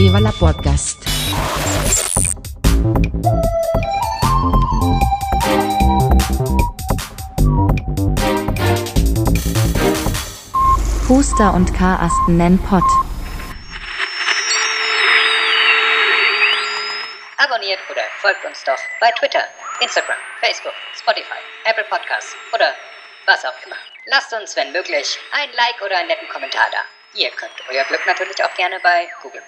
Viva la Podcast. Puster und Karasten nennen Pott. Abonniert oder folgt uns doch bei Twitter, Instagram, Facebook, Spotify, Apple Podcasts oder was auch immer. Lasst uns, wenn möglich, ein Like oder einen netten Kommentar da. Ihr könnt euer Glück natürlich auch gerne bei Google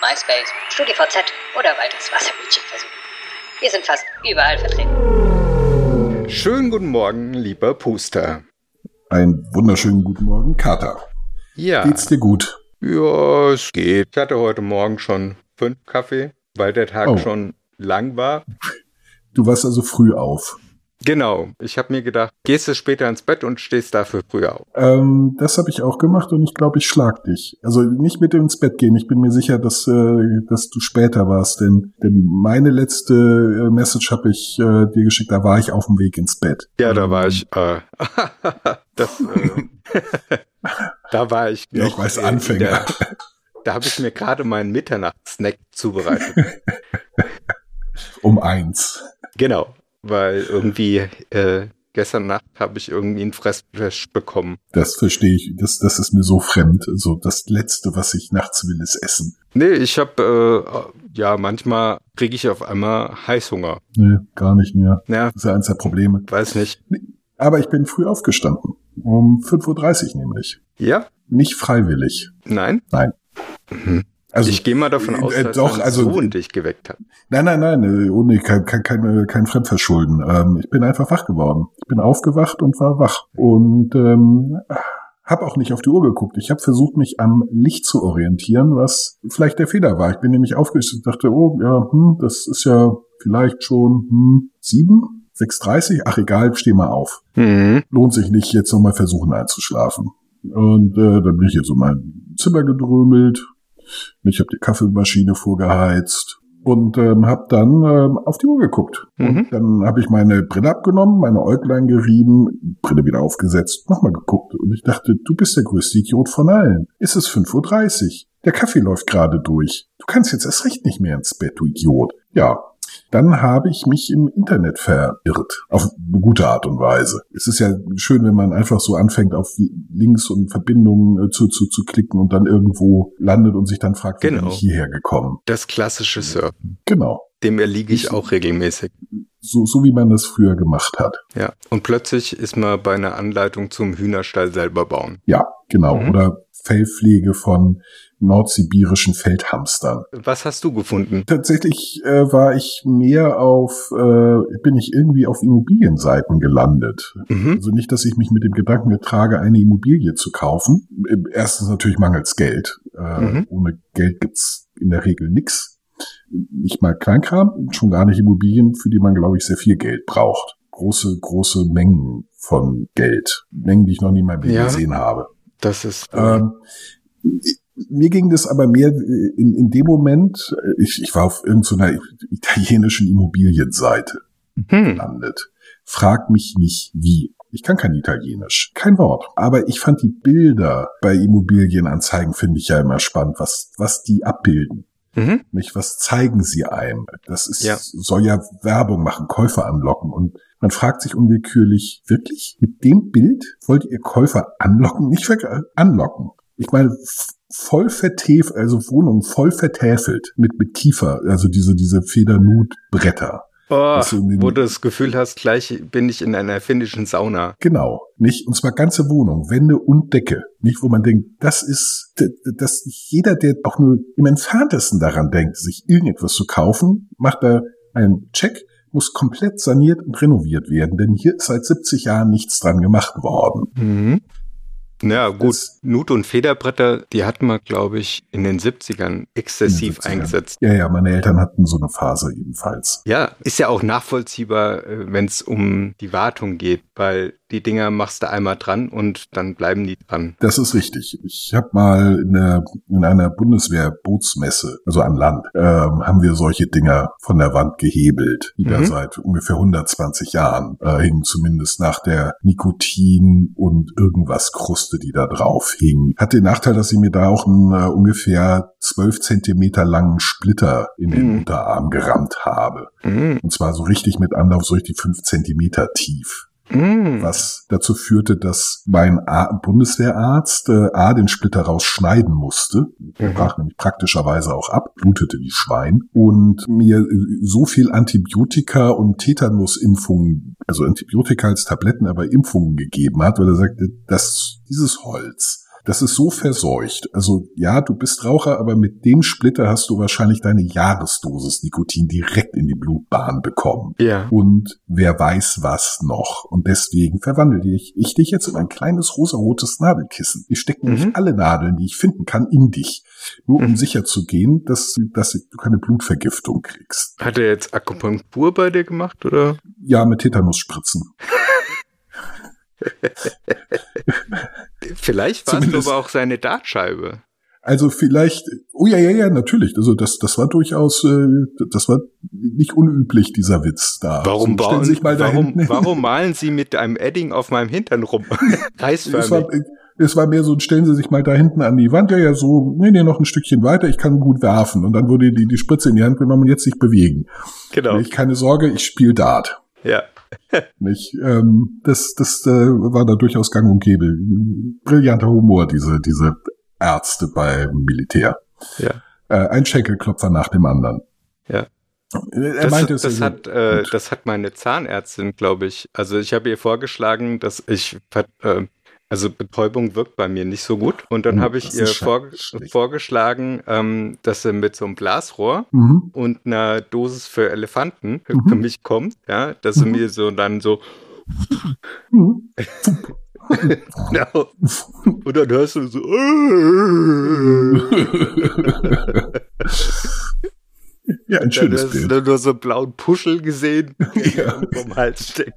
MySpace, StudiVZ oder weiteres Wasserbildchen versuchen. Wir sind fast überall vertreten. Schönen guten Morgen, lieber Puster. Einen wunderschönen guten Morgen, Kater. Ja. Geht's dir gut? Ja, es geht. Ich hatte heute Morgen schon fünf Kaffee, weil der Tag Oh. schon lang war. Du warst also früh auf. Genau. Ich habe mir gedacht, gehst du später ins Bett und stehst dafür früher auf. Ähm, das habe ich auch gemacht und ich glaube, ich schlag dich. Also nicht mit ins Bett gehen. Ich bin mir sicher, dass, äh, dass du später warst, denn, denn meine letzte äh, Message habe ich äh, dir geschickt. Da war ich auf dem Weg ins Bett. Ja, da war ich. Äh, das, äh, da war ich. Ja, ich noch weiß, Anfänger. der- Da habe ich mir gerade meinen Mitternachtssnack zubereitet. Um eins. genau, weil irgendwie äh, gestern Nacht habe ich irgendwie einen Fressflash bekommen. Das verstehe ich. Das, das ist mir so fremd. Also das Letzte, was ich nachts will, ist Essen. Nee, ich habe, äh, ja, manchmal kriege ich auf einmal Heißhunger. Nee, gar nicht mehr. Ja, Das ist ja eins der Probleme. weiß nicht. Aber ich bin früh aufgestanden. Um 5.30 Uhr nämlich. Ja? Nicht freiwillig. Nein? Nein. Mhm. Also ich gehe mal davon aus, äh, dass doch, dein also- Sohn dich geweckt hat. Nein, nein, nein, äh, ohne kein, kein, kein, kein Fremdverschulden. Ähm, ich bin einfach wach geworden. Ich bin aufgewacht und war wach. Und ähm, habe auch nicht auf die Uhr geguckt. Ich habe versucht, mich am Licht zu orientieren, was vielleicht der Fehler war. Ich bin nämlich aufgewacht und dachte, oh, ja, hm, das ist ja vielleicht schon hm, sieben, 6.30, ach egal, steh mal auf. Mhm. Lohnt sich nicht, jetzt nochmal versuchen einzuschlafen. Und äh, dann bin ich jetzt in mein Zimmer gedrömelt. Ich habe die Kaffeemaschine vorgeheizt und ähm, habe dann ähm, auf die Uhr geguckt. Mhm. Und dann habe ich meine Brille abgenommen, meine Äuglein gerieben, Brille wieder aufgesetzt, nochmal geguckt. Und ich dachte, du bist der größte Idiot von allen. Es ist 5.30 Uhr. Der Kaffee läuft gerade durch. Du kannst jetzt erst recht nicht mehr ins Bett, du Idiot. Ja, dann habe ich mich im Internet verirrt. Auf eine gute Art und Weise. Es ist ja schön, wenn man einfach so anfängt, auf Links und Verbindungen äh, zu, zu, zu klicken und dann irgendwo landet und sich dann fragt, wie bin Genau. ich hierher gekommen. Das klassische Surfen. Genau. Dem erliege ich auch regelmäßig. So, so wie man das früher gemacht hat. Ja. Und plötzlich ist man bei einer Anleitung zum Hühnerstall selber bauen. Ja, genau. Mhm. Oder Fellpflege von nordsibirischen Feldhamstern. Was hast du gefunden? Tatsächlich äh, war ich mehr auf, äh, bin ich irgendwie auf Immobilienseiten gelandet. Mhm. Also nicht, dass ich mich mit dem Gedanken getrage, eine Immobilie zu kaufen. Erstens natürlich mangels Geld. Äh, Mhm. Ohne Geld gibt's in der Regel nix. Nicht mal Kleinkram, schon gar nicht Immobilien, für die man, glaube ich, sehr viel Geld braucht. Große, große Mengen von Geld. Mengen, die ich noch nie mal Ja. gesehen habe. Das ist. Äh, Ähm, mir ging das aber mehr in, in dem Moment, äh, ich, ich war auf irgendeiner italienischen Immobilienseite hm. gelandet. Frag mich nicht wie. Ich kann kein Italienisch, kein Wort. Aber ich fand die Bilder bei Immobilienanzeigen finde ich ja immer spannend, was, was die abbilden. Mhm. Nicht, was zeigen sie einem? Das ist, Ja. soll ja Werbung machen, Käufer anlocken. Und man fragt sich unwillkürlich, wirklich? Mit dem Bild wollt ihr Käufer anlocken? Nicht anlocken. Ich meine, voll vertäfelt, also Wohnungen voll vertäfelt mit, mit Kiefer, also diese, diese Federnut-Bretter. Oh, wo du das Gefühl hast, gleich bin ich in einer finnischen Sauna. Genau, nicht? Und zwar ganze Wohnung, Wände und Decke. Nicht, wo man denkt, das ist, dass jeder, der auch nur im entferntesten daran denkt, sich irgendetwas zu kaufen, macht da einen Check, muss komplett saniert und renoviert werden, denn hier ist seit 70 Jahren nichts dran gemacht worden. Mhm. Ja, gut. Das- Nut- und Federbretter, die hat man, glaube ich, in den 70ern exzessiv den 70ern. eingesetzt. Ja, ja, meine Eltern hatten so eine Phase ebenfalls. Ja, ist ja auch nachvollziehbar, wenn es um die Wartung geht, weil die Dinger machst du einmal dran und dann bleiben die dran. Das ist richtig. Ich habe mal in, der, in einer Bundeswehr-Bootsmesse, also an Land, ähm, haben wir solche Dinger von der Wand gehebelt, die da Mhm. seit ungefähr 120 Jahren äh, hingen, zumindest nach der Nikotin und irgendwas Kruste, die da drauf hing. Hat den Nachteil, dass ich mir da auch einen äh, ungefähr 12 Zentimeter langen Splitter in den Mhm. Unterarm gerammt habe. Mm, Und zwar so richtig mit Anlauf, so richtig 5 Zentimeter tief mm. was dazu führte, dass mein A Bundeswehrarzt äh, A den Splitter rausschneiden musste. Mhm. brach nämlich praktischerweise auch ab, blutete wie Schwein und mir äh, so viel Antibiotika und Tetanusimpfungen, also Antibiotika als Tabletten, aber Impfungen gegeben hat, weil er sagte, dass dieses Holz das ist so verseucht. Also ja, du bist Raucher, aber mit dem Splitter hast du wahrscheinlich deine Jahresdosis Nikotin direkt in die Blutbahn bekommen Ja. und wer weiß was noch. Und deswegen verwandle ich, ich dich jetzt in ein kleines rosarotes Nadelkissen. Ich stecke nämlich Mhm. alle Nadeln, die ich finden kann, in dich. Nur um Mhm. sicher zu gehen, dass, dass du keine Blutvergiftung kriegst. Hat er jetzt Akupunktur bei dir gemacht oder? Ja, mit Tetanusspritzen. Vielleicht war es aber auch seine Dartscheibe. Also vielleicht, oh ja, ja, ja, natürlich. Also das, das war durchaus, äh, das war nicht unüblich, dieser Witz da. Warum, also, bauen, sich mal warum, warum malen Sie mit einem Edding auf meinem Hintern rum? Es war, Reißförmig. es war mehr so, stellen Sie sich mal da hinten an die Wand, ja, ja, so, nee, nee, noch ein Stückchen weiter, ich kann gut werfen. Und dann wurde die, die Spritze in die Hand genommen und jetzt sich bewegen. Genau. Ich keine Sorge, ich spiele Dart. Ja. Nicht? Ähm, das das äh, war da durchaus gang und gäbe. Brillanter Humor, diese, diese Ärzte beim Militär. Ja. Äh, ein Schenkelklopfer nach dem anderen. Ja. Er Das, meinte das, also hat, äh, das hat meine Zahnärztin, glaube ich. Also ich habe ihr vorgeschlagen, dass ich, äh, also Betäubung wirkt bei mir nicht so gut. Und dann Oh, habe ich ihr ist vor, schlecht. vorgeschlagen, ähm, dass sie mit so einem Blasrohr Mhm. und einer Dosis für Elefanten Mhm. für mich kommt, ja, dass sie Mhm. mir so dann so, Mhm. genau, und dann hörst du so, ja, ein dann schönes hast du Bild. dann nur so einen blauen Puschel gesehen, der Ja. vom Hals steckt.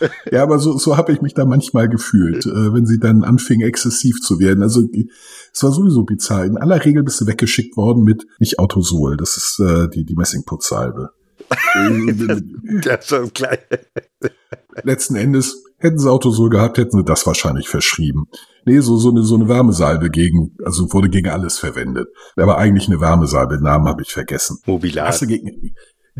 Ja, aber so, so habe ich mich da manchmal gefühlt, äh, wenn sie dann anfing, exzessiv zu werden. Also es war sowieso bizarr. In aller Regel bist du weggeschickt worden mit nicht Autosol, das ist äh, die, die Messingputzsalbe. Das war gleich. Letzten Endes hätten sie Autosol gehabt, hätten sie das wahrscheinlich verschrieben. Nee, so, so eine, so eine Wärmesalbe gegen, also wurde gegen alles verwendet. Aber eigentlich eine Wärmesalbe, den Namen habe ich vergessen. Mobilat. Hast du gegen,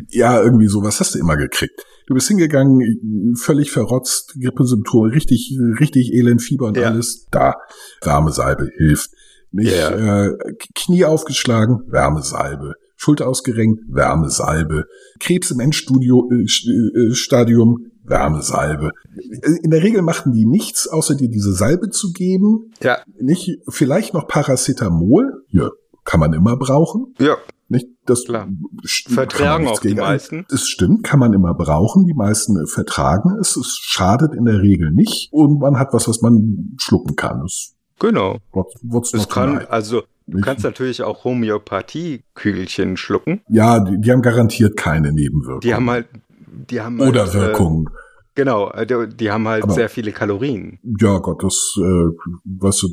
ja, irgendwie sowas hast du immer gekriegt. Du bist hingegangen, völlig verrotzt, Grippesymptome, richtig, richtig elend, Fieber und Ja. alles. Da, Wärmesalbe hilft. Nicht, Ja. äh, Knie aufgeschlagen, Wärmesalbe. Schulter ausgerenkt, Wärmesalbe. Krebs im Endstudio, äh, Sch- äh, Stadium, Wärmesalbe. In der Regel machten die nichts, außer dir diese Salbe zu geben. Ja, Nicht, vielleicht noch Paracetamol. Ja, kann man immer brauchen. ja, Nicht, das Klar. vertragen auch die meisten. Das stimmt, kann man immer brauchen. Die meisten äh, vertragen es. Es schadet in der Regel nicht. Und man hat was, was man schlucken kann. Das, Genau. what's Es kann, tonight, also, du kannst natürlich auch Homöopathie-Kügelchen schlucken. ja, die, die haben garantiert keine Nebenwirkungen. Die haben halt, die haben Oder halt, Wirkungen. Äh, genau, die, die haben halt Aber- sehr viele Kalorien. Ja, Gott, das, äh, weißt du,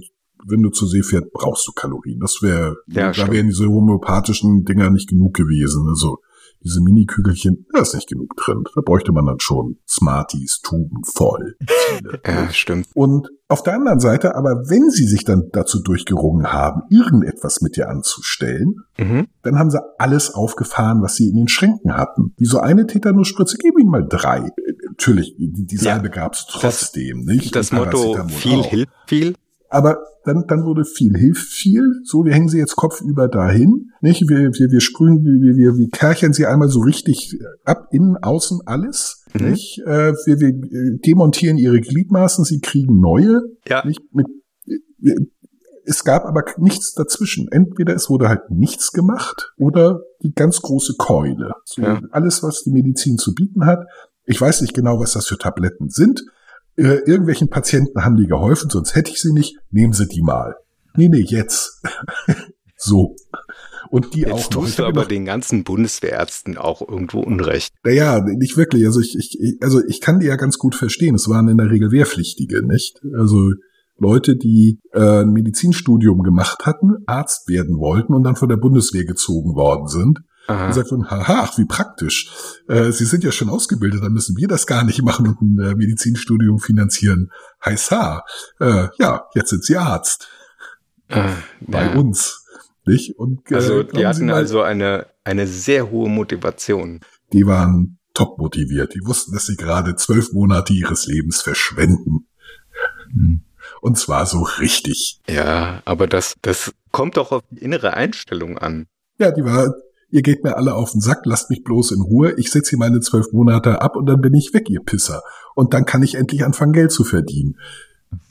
wenn du zur See fährst, brauchst du Kalorien. Das wäre, Ja, da stimmt. wären diese homöopathischen Dinger nicht genug gewesen. Also diese Mini-Kügelchen, da ist nicht genug drin. Da bräuchte man dann schon Smarties, Tuben voll. Ja, stimmt. Und auf der anderen Seite, aber wenn sie sich dann dazu durchgerungen haben, irgendetwas mit dir anzustellen, Mhm. dann haben sie alles aufgefahren, was sie in den Schränken hatten. Wie so eine Tetanusspritze, gib ihnen mal drei. Äh, Natürlich, die, die Ja. Salbe gab's trotzdem, nicht? Das Motto, viel auch. hilft viel. Aber dann, dann wurde viel hilft viel. So, wir hängen sie jetzt kopfüber dahin. Nicht? Wir, wir, wir sprühen, wir, wir, wir kerchern sie einmal so richtig ab, innen, außen, alles. Mhm. Nicht? Äh, wir, wir äh, demontieren ihre Gliedmaßen, sie kriegen neue. Ja. Nicht? Mit, äh, es gab aber nichts dazwischen. Entweder es wurde halt nichts gemacht oder die ganz große Keule. So, Ja. Alles, was die Medizin zu bieten hat. Ich weiß nicht genau, was das für Tabletten sind. Äh, irgendwelchen Patienten haben die geholfen, sonst hätte ich sie nicht. Nehmen Sie die mal. Nee, nee, jetzt. so. Und die auch Jetzt noch. Ich tust du aber immer- den ganzen Bundeswehrärzten auch irgendwo Unrecht. Naja, nicht wirklich. Also ich, ich, also ich kann die ja ganz gut verstehen. Es waren in der Regel Wehrpflichtige, nicht? Also Leute, die äh, ein Medizinstudium gemacht hatten, Arzt werden wollten und dann von der Bundeswehr gezogen worden sind. Aha. Und sagt man, haha, ach, wie praktisch. Äh, Sie sind ja schon ausgebildet, dann müssen wir das gar nicht machen und ein äh, Medizinstudium finanzieren. Heiß ha. Äh, ja, jetzt sind Sie Arzt Äh, bei ja. uns. Nicht? Und, äh, Also die hatten mal, also eine, eine sehr hohe Motivation. die waren top motiviert. Die wussten, dass sie gerade zwölf Monate ihres Lebens verschwenden. Und zwar so richtig. Ja, aber das, das kommt doch auf die innere Einstellung an. Ja, die war, ihr geht mir alle auf den Sack, lasst mich bloß in Ruhe, ich setze hier meine zwölf Monate ab und dann bin ich weg, ihr Pisser. Und dann kann ich endlich anfangen, Geld zu verdienen.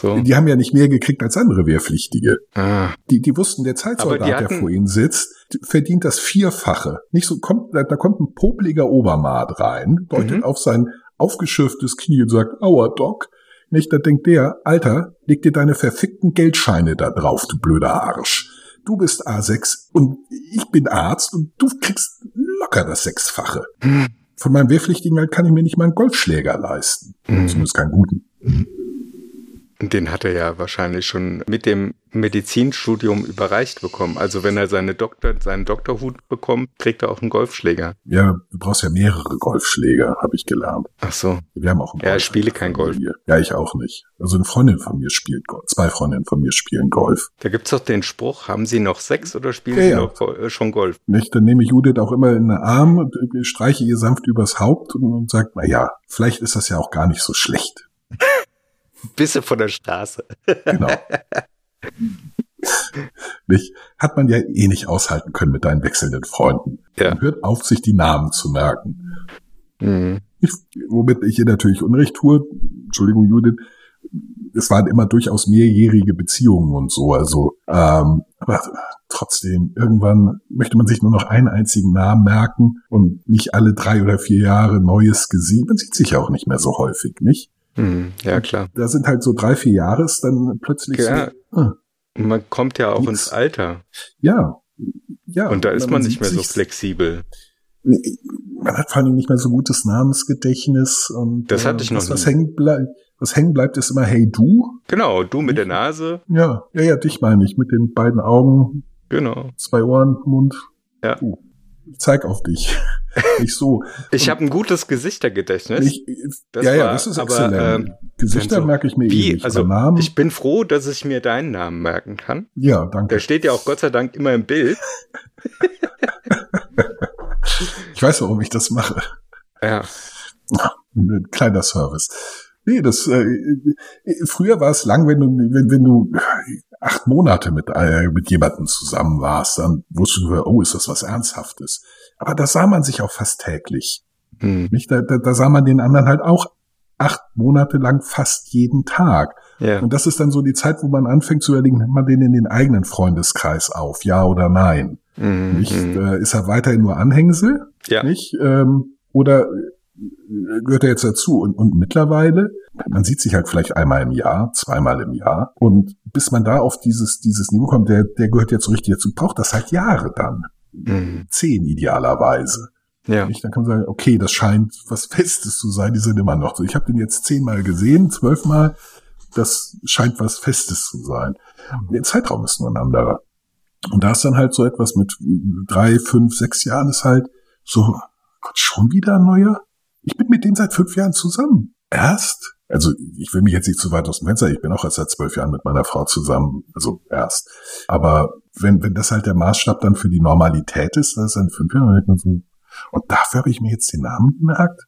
So. Die haben ja nicht mehr gekriegt als andere Wehrpflichtige. Ah, Die, die wussten, der Zeitsoldat, die der hatten- vor ihnen sitzt, verdient das Vierfache. Nicht so, kommt, da, da kommt ein popliger Obermaat rein, deutet Mhm. auf sein aufgeschürftes Knie und sagt, aua, Doc. Nicht, da denkt der, Alter, leg dir deine verfickten Geldscheine da drauf, du blöder Arsch. Du bist A6 und ich bin Arzt und du kriegst locker das Sechsfache. Hm. Von meinem Wehrpflichtigen halt kann ich mir nicht mal einen Golfschläger leisten. Mhm. Zumindest keinen guten. Den hat er ja wahrscheinlich schon mit dem Medizinstudium überreicht bekommen. Also wenn er seine Doktor, seinen Doktorhut bekommt, kriegt er auch einen Golfschläger. Ja, du brauchst ja mehrere Golfschläger, habe ich gelernt. Ach so. Wir haben auch einen Ja, ich spiele kein Golf. Ja, ich auch nicht. Also eine Freundin von mir spielt Golf. Zwei Freundinnen von mir spielen Golf. Da gibt's doch den Spruch, haben Sie noch Sex oder spielen Ja, Sie ja. noch äh, schon Golf? Nicht? Dann nehme ich Judith auch immer in den Arm und streiche ihr sanft übers Haupt und, und sage, na ja, vielleicht ist das ja auch gar nicht so schlecht. Bisse von der Straße. Genau. nicht? Hat man ja eh nicht aushalten können mit deinen wechselnden Freunden. Ja. Man hört auf, sich die Namen zu merken. Mhm. Ich, womit ich ihr natürlich Unrecht tue, Entschuldigung, Judith, es waren immer durchaus mehrjährige Beziehungen und so, also, ähm, aber trotzdem, irgendwann möchte man sich nur noch einen einzigen Namen merken und nicht alle drei oder vier Jahre neues Gesicht. Man sieht sich ja auch nicht mehr so häufig, nicht? Mhm. Ja, klar. Da sind halt so drei, vier Jahre, ist dann plötzlich Ja. so, ah, man kommt ja auch Nix. ins Alter. ja, ja. Und da ist man nicht sieht mehr so flexibel. Man hat vor allem nicht mehr so gutes Namensgedächtnis und Das hatte ich noch was, was nie. hängen bleibt. Was hängen bleibt, ist immer Hey du. Genau, du mit der Nase. Ja, ja, ja, dich meine ich. Mit den beiden Augen, Genau. zwei Ohren, Mund. Ja. Du. Ich zeig auf dich. Nicht so. Ich habe ein gutes Gesichtergedächtnis. Ich, Das ja, ja, das ist aber, exzellent. ähm, Gesichter so, merke ich mir eh Wie? nicht. Also Namen, ich bin froh, dass ich mir deinen Namen merken kann. ja, danke. Der steht ja auch Gott sei Dank immer im Bild. Ich weiß, warum ich das mache. Ja. Ein kleiner Service. Nee, das äh, äh, früher war es lang, wenn du wenn, wenn du acht Monate mit äh, mit jemandem zusammen warst, dann wusstest du, oh, ist das was Ernsthaftes. Aber da sah man sich auch fast täglich. Hm. Nicht? Da, da, da sah man den anderen halt auch acht Monate lang fast jeden Tag. Ja. Und das ist dann so die Zeit, wo man anfängt zu überlegen, nimmt man den in den eigenen Freundeskreis auf, ja oder nein? Mhm. Nicht? Mhm. Äh, ist er weiterhin nur Anhängsel? Ja. Nicht? Ähm, oder gehört er jetzt dazu? Und, und mittlerweile, man sieht sich halt vielleicht einmal im Jahr, zweimal im Jahr. Und bis man da auf dieses, dieses Niveau kommt, der, der gehört jetzt so richtig dazu, braucht das halt Jahre dann. Mhm. Zehn idealerweise. Ja. Nicht? Dann kann man sagen, okay, das scheint was Festes zu sein, die sind immer noch so. Ich habe den jetzt zehnmal gesehen, zwölfmal, das scheint was Festes zu sein. Der Zeitraum ist nur ein anderer. Und da ist dann halt so etwas mit drei, fünf, sechs Jahren ist halt so, Gott, schon wieder ein neuer? Ich bin mit dem seit fünf Jahren zusammen. Erst? Also ich will mich jetzt nicht zu weit aus dem Fenster, ich bin auch erst seit zwölf Jahren mit meiner Frau zusammen, also erst. Aber wenn, wenn das halt der Maßstab dann für die Normalität ist, das ist dann fünf Jahre, und dafür habe ich mir jetzt den Namen gemerkt?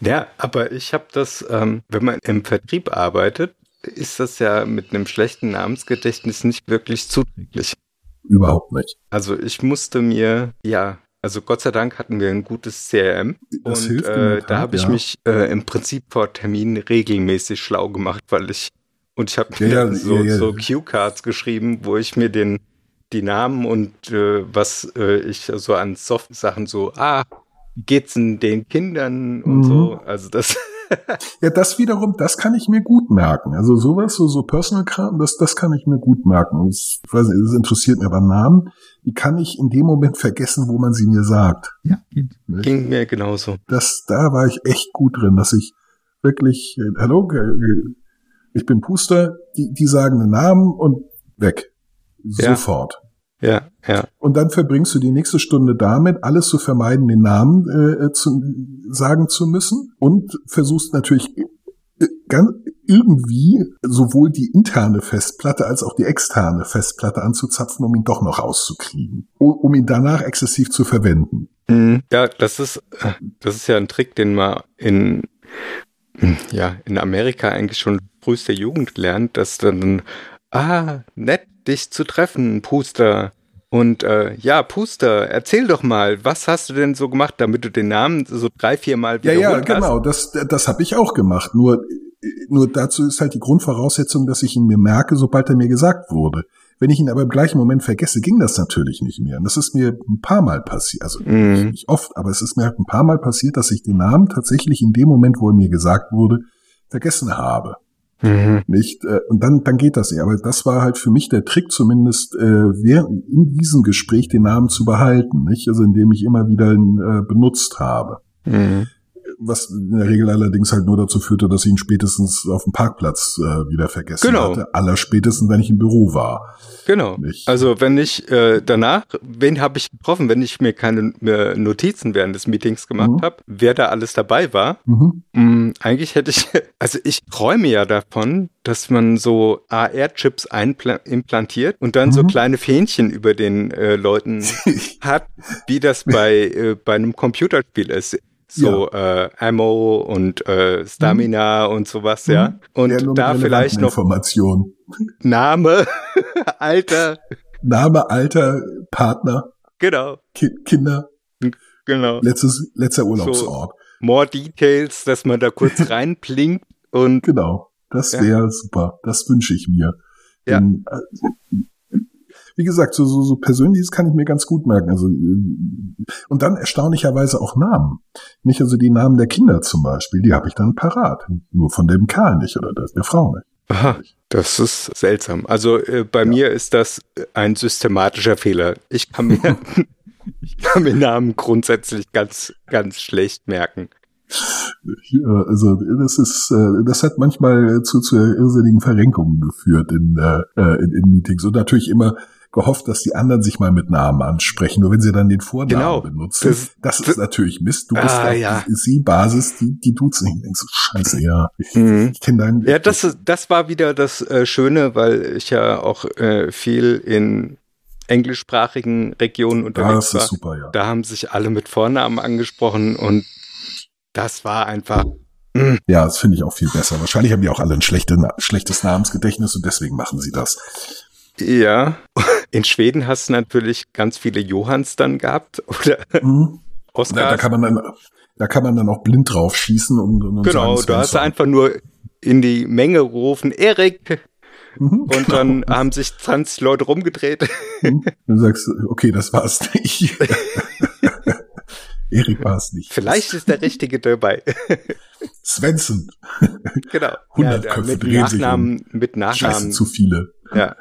Ja, aber ich habe das, ähm, wenn man im Vertrieb arbeitet, ist das ja mit einem schlechten Namensgedächtnis nicht wirklich zuträglich. Überhaupt nicht. Also ich musste mir, ja, also Gott sei Dank hatten wir ein gutes CRM Das und äh, da habe ich ja. mich äh, im Prinzip vor Terminen regelmäßig schlau gemacht, weil ich und ich habe mir ja, so, ja, so Cue-Cards geschrieben, wo ich mir den die Namen und äh, was äh, ich so an Soft-Sachen so, ah, geht's denn den Kindern und Mhm. so. Also das Ja, das wiederum, das kann ich mir gut merken. Also sowas, so, so Personal-Kram, das, das kann ich mir gut merken. Das, ich weiß nicht, das interessiert mich aber Namen, die kann ich in dem Moment vergessen, wo man sie mir sagt. Ja, geht. Nicht? Ging mir genauso. Das, da war ich echt gut drin, dass ich wirklich, äh, hallo, äh, ich bin Puster, die, die sagen den Namen und weg. Ja. Sofort. Ja, ja. Und dann verbringst du die nächste Stunde damit, alles zu vermeiden, den Namen äh, zu, sagen zu müssen und versuchst natürlich äh, ganz irgendwie sowohl die interne Festplatte als auch die externe Festplatte anzuzapfen, um ihn doch noch rauszukriegen, um, ihn danach exzessiv zu verwenden. Mhm. Ja, das ist, das ist ja ein Trick, den man in, ja, in Amerika eigentlich schon frühester Jugend lernt, dass dann, ah, nett, dich zu treffen, Puster. Und äh, ja, Puster, erzähl doch mal, was hast du denn so gemacht, damit du den Namen so drei, vier Mal Ja, wiederholt ja, hast? genau, das, das habe ich auch gemacht. Nur, nur dazu ist halt die Grundvoraussetzung, dass ich ihn mir merke, sobald er mir gesagt wurde. Wenn ich ihn aber im gleichen Moment vergesse, ging das natürlich nicht mehr. Und das ist mir ein paar Mal passiert, also Mhm. nicht oft, aber es ist mir halt ein paar Mal passiert, dass ich den Namen tatsächlich in dem Moment, wo er mir gesagt wurde, vergessen habe. Mhm. Nicht? Äh, Und dann, dann geht das nicht. Aber das war halt für mich der Trick, zumindest äh, während, in diesem Gespräch den Namen zu behalten, nicht? Also indem ich immer wieder ihn äh, benutzt habe. Mhm. Was in der Regel allerdings halt nur dazu führte, dass ich ihn spätestens auf dem Parkplatz äh, wieder vergessen Genau. hatte. Allerspätestens, wenn ich im Büro war. Genau. Nicht? Also wenn ich äh, danach, wen habe ich getroffen, wenn ich mir keine mehr Notizen während des Meetings gemacht Mhm. habe, wer da alles dabei war? Mhm. Mm, eigentlich hätte ich, also ich träume ja davon, dass man so AR-Chips implantiert und dann so Mhm. kleine Fähnchen über den äh, Leuten hat, wie das bei, äh, bei einem Computerspiel ist. So äh, Ammo und äh, Stamina und sowas, ja. Und Ja, da vielleicht noch Informationen. Name, Alter, Name, Alter, Partner, genau, Ki Kinder, genau. letztes, letzter Urlaubsort. More Details, dass man da kurz reinplinkt und Genau. Das Ja. wäre super. Das wünsche ich mir. Ja. Denn, äh, wie gesagt, so, so, so Persönliches kann ich mir ganz gut merken. Also, äh, und dann erstaunlicherweise auch Namen. Nicht also die Namen der Kinder zum Beispiel, die habe ich dann parat. Nur von dem Kerl nicht oder der, Frau nicht. Aha, das ist seltsam. Also äh, bei mir ist das ein systematischer Fehler. Ich kann mir, ich kann mir Namen grundsätzlich ganz, ganz schlecht merken. Ja, also das ist, äh, das hat manchmal zu, zu irrsinnigen Verrenkungen geführt in, äh, in, in Meetings und natürlich immer gehofft, dass die anderen sich mal mit Namen ansprechen. Nur wenn sie dann den Vornamen Genau. benutzen, Das- das, ist natürlich Mist. Du bist Ah, auf ja. die Sie-Basis, die, die duzen nicht. Denkst scheiße, ja. Ich, Mhm. ich kenne deinen. Ja, das, das war wieder das äh, Schöne, weil ich ja auch äh, viel in englischsprachigen Regionen unterwegs das war. ist super, ja. Da haben sich alle mit Vornamen angesprochen und das war einfach Ja, das finde ich auch viel besser. Wahrscheinlich haben die auch alle ein schlechte, schlechtes Namensgedächtnis und deswegen machen sie das. Ja, in Schweden hast du natürlich ganz viele Johanns dann gehabt oder Mhm. Oskar. Da, da kann man dann, da kann man dann auch blind drauf schießen und, und genau, sagen, du hast Svensson. einfach nur in die Menge gerufen, Erik, Mhm, und genau. dann haben sich 20 Leute rumgedreht. Dann sagst du, okay, das war's nicht. Erik war es nicht. Vielleicht ist der Richtige dabei. Svensson. genau. 100 ja, Köpfe mit drehen sich Nachnamen, mit Scheiße, Nachnamen. zu viele. Ja.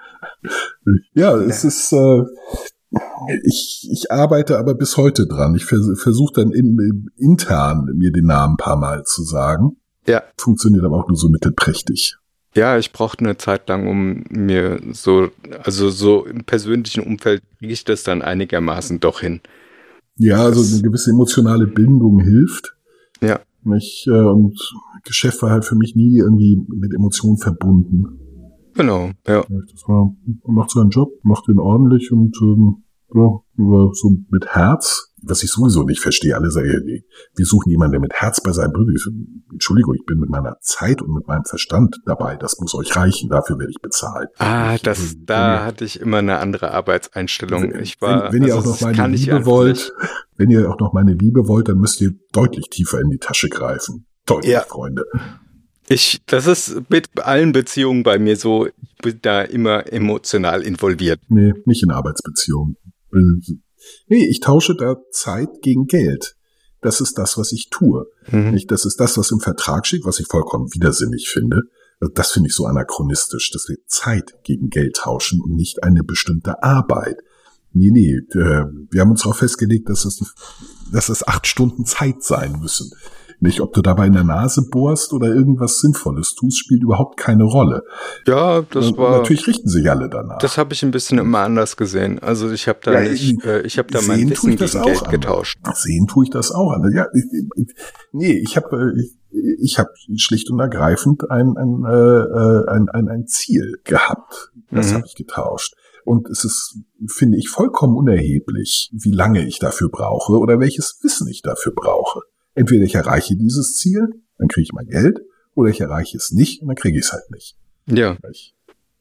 Ja, es ist, äh, ich, ich arbeite aber bis heute dran. Ich vers versuche dann in, intern mir den Namen ein paar Mal zu sagen. Ja. Funktioniert aber auch nur so mittelprächtig. Ja, ich brauchte eine Zeit lang, um mir so, also so im persönlichen Umfeld kriege ich das dann einigermaßen doch hin. Ja, also eine gewisse emotionale Bindung hilft. Ja. Nicht, äh, und Geschäft war halt für mich nie irgendwie mit Emotionen verbunden. Genau, ja. Das war, man macht seinen Job, macht ihn ordentlich und ähm, ja, so mit Herz, was ich sowieso nicht verstehe. Alle sagen, wir wir suchen jemanden, der mit Herz bei seinem Bruder ist. Entschuldigung, ich bin mit meiner Zeit und mit meinem Verstand dabei. Das muss euch reichen. Dafür werde ich bezahlt. Ah, Ich, das, also, da wenn hatte ich immer eine andere Arbeitseinstellung. wenn, Ich war, wenn, wenn ihr also auch noch das meine kann ich Liebe wollt, nicht. wenn ihr auch noch meine Liebe wollt, dann müsst ihr deutlich tiefer in die Tasche greifen. Deutlich, Ja. Freunde. Ich, das ist mit allen Beziehungen bei mir so, ich bin da immer emotional involviert. Nee, nicht in Arbeitsbeziehungen. Nee, ich tausche da Zeit gegen Geld. das ist das, was ich tue. Mhm. Nicht, das ist das, was im Vertrag steht, was ich vollkommen widersinnig finde. Das finde ich so anachronistisch, dass wir Zeit gegen Geld tauschen und nicht eine bestimmte Arbeit. Nee, nee, äh, wir haben uns darauf festgelegt, dass es, dass es acht Stunden Zeit sein müssen. Nicht, ob du dabei in der Nase bohrst oder irgendwas Sinnvolles tust, spielt überhaupt keine Rolle. Ja, das Und war. Natürlich richten sich alle danach. Das habe ich ein bisschen immer anders gesehen. Also ich habe da Ja, nicht, ich- äh, ich habe da mein Wissen ich das gegen auch Geld anders. getauscht. Sehen tue ich das auch. an. Ja, ich, ich, nee, ich habe ich, ich hab schlicht und ergreifend ein, ein, äh, äh, ein, ein, ein Ziel gehabt. Das Mhm. habe ich getauscht. Und es ist, finde ich, vollkommen unerheblich, wie lange ich dafür brauche oder welches Wissen ich dafür brauche. Entweder ich erreiche dieses Ziel, dann kriege ich mein Geld, oder ich erreiche es nicht und dann kriege ich es halt nicht. Ja,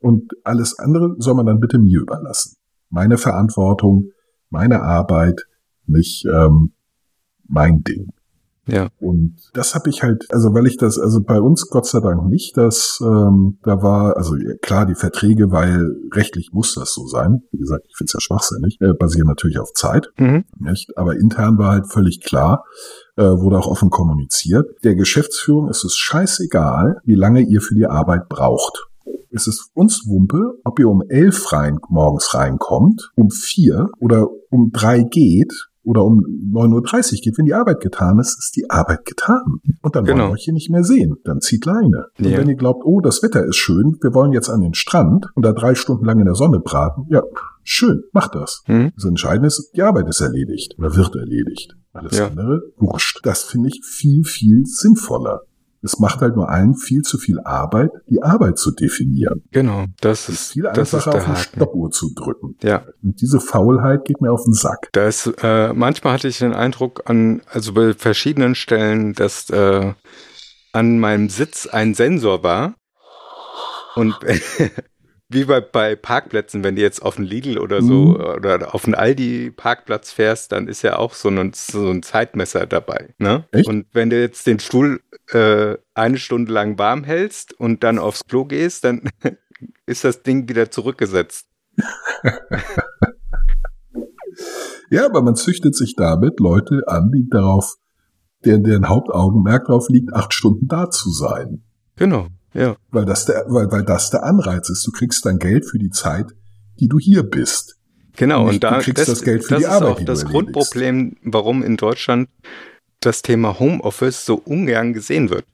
Und alles andere soll man dann bitte mir überlassen. Meine Verantwortung, meine Arbeit, nicht ähm, mein Ding. ja, Und das habe ich halt, also weil ich das, also bei uns Gott sei Dank nicht, dass ähm, da war, also klar, die Verträge, weil rechtlich muss das so sein. Wie gesagt, ich finde es ja schwachsinnig, äh, basieren natürlich auf Zeit. mhm. Nicht? Aber intern war halt völlig klar, äh, wurde auch offen kommuniziert. Der Geschäftsführung ist es scheißegal, wie lange ihr für die Arbeit braucht. Es ist uns Wumpe, ob ihr um elf rein, morgens reinkommt, um vier oder um drei geht oder um 9.30 Uhr geht. Wenn die Arbeit getan ist, ist die Arbeit getan. Und dann wollen Genau. wir euch hier nicht mehr sehen. Dann zieht Leine. Und Ja. wenn ihr glaubt, oh, das Wetter ist schön, wir wollen jetzt an den Strand und da drei Stunden lang in der Sonne braten, ja, schön, macht das. Mhm. Das Entscheidende ist, die Arbeit ist erledigt oder wird erledigt. Alles Ja. andere, wurscht. Das finde ich viel, viel sinnvoller. Es macht halt nur allen viel zu viel Arbeit, die Arbeit zu definieren. genau. Das ist ist, viel das ist einfacher, auf eine Haken. Stoppuhr zu drücken. Ja, Und diese Faulheit geht mir auf den Sack. da ist, äh, manchmal hatte ich den Eindruck an, also bei verschiedenen Stellen, dass äh, an meinem Sitz ein Sensor war und wie bei, bei Parkplätzen, wenn du jetzt auf einen Lidl oder so Mhm. oder auf einen Aldi-Parkplatz fährst, dann ist ja auch so ein, so ein Zeitmesser dabei. Ne? Echt? Und wenn du jetzt den Stuhl äh, eine Stunde lang warm hältst und dann aufs Klo gehst, dann ist das Ding wieder zurückgesetzt. Ja, aber man züchtet sich damit Leute an, die darauf, deren, deren Hauptaugenmerk darauf liegt, acht Stunden da zu sein. Genau, ja. Weil das der, weil, weil das der Anreiz ist. Du kriegst dein Geld für die Zeit, die du hier bist. Genau, Nicht, und da du kriegst das Geld für das die ist Arbeit, auch das. Grundproblem, warum in Deutschland das Thema Homeoffice so ungern gesehen wird.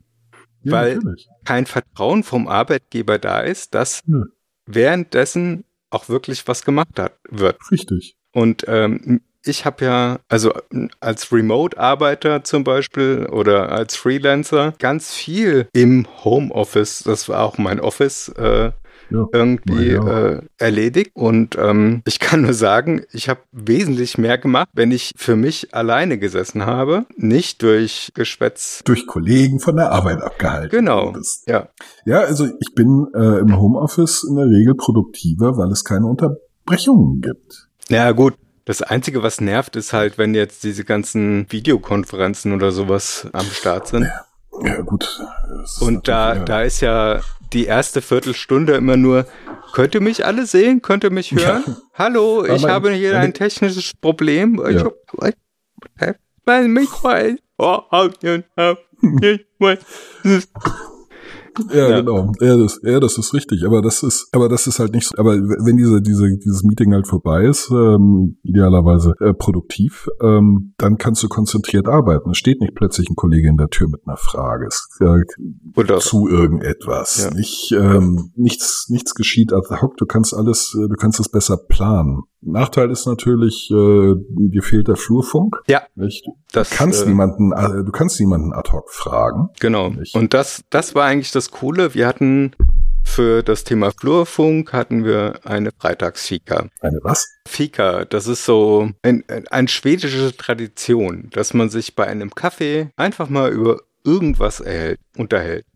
Ja, Weil- natürlich. Kein Vertrauen vom Arbeitgeber da ist, dass Nö. währenddessen auch wirklich was gemacht hat, wird. Richtig. Und ähm, ich habe ja, also als Remote-Arbeiter zum Beispiel oder als Freelancer ganz viel im Homeoffice, das war auch mein Office, äh, Ja. irgendwie Ja. äh, erledigt. Und ähm, ich kann nur sagen, ich habe wesentlich mehr gemacht, wenn ich für mich alleine gesessen habe, nicht durch Geschwätz. Durch Kollegen von der Arbeit abgehalten. Genau. wurdest. Ja, Ja, also ich bin äh, im Homeoffice in der Regel produktiver, weil es keine Unterbrechungen gibt. ja gut. Das Einzige, was nervt, ist halt, wenn jetzt diese ganzen Videokonferenzen oder sowas am Start sind. Ja, gut. Und da, ja. da ist ja die erste Viertelstunde immer nur, könnt ihr mich alle sehen? Könnt ihr mich hören? Hallo, ich habe hier ein technisches Problem. Ich Ja. hab, mein Mikro. Oh, oh, ja, ja, genau. Ja das, ja, das ist richtig. Aber das ist, aber das ist halt nicht so. Aber wenn diese, diese, dieses Meeting halt vorbei ist, ähm, idealerweise äh, produktiv, ähm, dann kannst du konzentriert arbeiten. Es steht nicht plötzlich ein Kollege in der Tür mit einer Frage. Es, äh, Oder zu irgendetwas. Ja. Nicht, ähm, nichts, nichts geschieht ad hoc. Du kannst alles, äh, du kannst es besser planen. Nachteil ist natürlich, äh, dir fehlt der Flurfunk. Ja. Nicht? das Du kannst äh, niemanden, äh, du kannst niemanden ad hoc fragen. Genau. Nicht. Und das, das war eigentlich das Coole. Wir hatten für das Thema Flurfunk hatten wir eine Freitagsfika. Eine was? Fika, das ist so ein, ein, eine schwedische Tradition, dass man sich bei einem Kaffee einfach mal über irgendwas erhält, unterhält.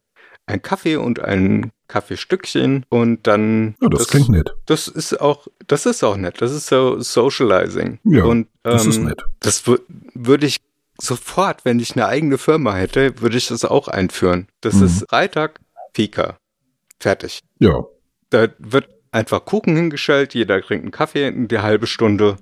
Ein Kaffee und ein Kaffeestückchen und dann. Ja, das, klingt nett. Das ist auch, das ist auch nett. Das ist so Socializing. Ja, und, Das ist ähm, nett. Das wür- würde ich sofort, wenn ich eine eigene Firma hätte, würde ich das auch einführen. Das Mhm. ist Freitag, Fika. Fertig. Ja. Da wird einfach Kuchen hingestellt, jeder trinkt einen Kaffee in die halbe Stunde.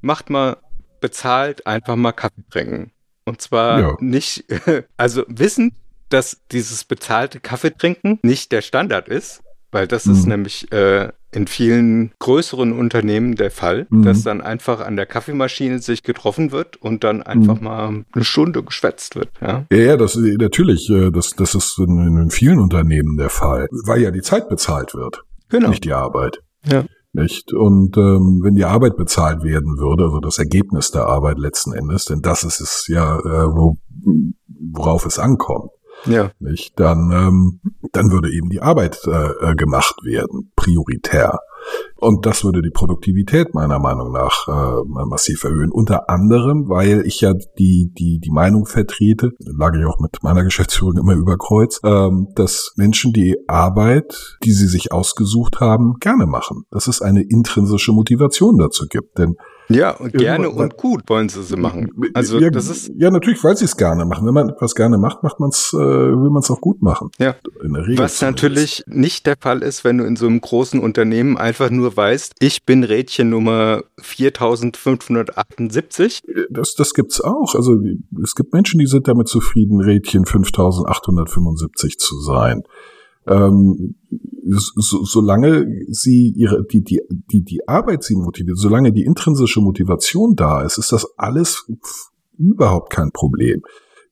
Macht mal, bezahlt, einfach mal Kaffee trinken. Und zwar Ja. nicht, also wissen, dass dieses bezahlte Kaffeetrinken nicht der Standard ist, weil das ist Mhm. nämlich äh, in vielen größeren Unternehmen der Fall, Mhm. dass dann einfach an der Kaffeemaschine sich getroffen wird und dann einfach Mhm. mal eine Stunde geschwätzt wird. Ja, Ja, ja, das natürlich, äh, das, das ist in, in vielen Unternehmen der Fall, weil ja die Zeit bezahlt wird, genau. nicht die Arbeit. Ja. Nicht? Und ähm, wenn die Arbeit bezahlt werden würde, also das Ergebnis der Arbeit letzten Endes, denn das ist es ja, äh, wo, worauf es ankommt, Ja, nicht? Dann, ähm, dann würde eben die Arbeit äh, äh, gemacht werden, prioritär. Und das würde die Produktivität meiner Meinung nach äh, massiv erhöhen. Unter anderem, weil ich ja die, die, die Meinung vertrete, lag ich auch mit meiner Geschäftsführung immer über Kreuz, ähm, dass Menschen die Arbeit, die sie sich ausgesucht haben, gerne machen. Dass es eine intrinsische Motivation dazu gibt. Denn ja, und gerne und gut wollen sie sie machen. Also ja, das ist ja natürlich, weil sie es gerne machen. Wenn man etwas gerne macht, macht man's, äh, will man es auch gut machen. Ja. In der Regel Was zumindest. natürlich nicht der Fall ist, wenn du in so einem großen Unternehmen einfach nur weißt, ich bin Rädchen Nummer 4578. Das, das gibt's auch. Also es gibt Menschen, die sind damit zufrieden, Rädchen 5875 zu sein. Ähm, so, solange sie ihre die die die die Arbeit sie motiviert, solange die intrinsische Motivation da ist, ist das alles überhaupt kein Problem.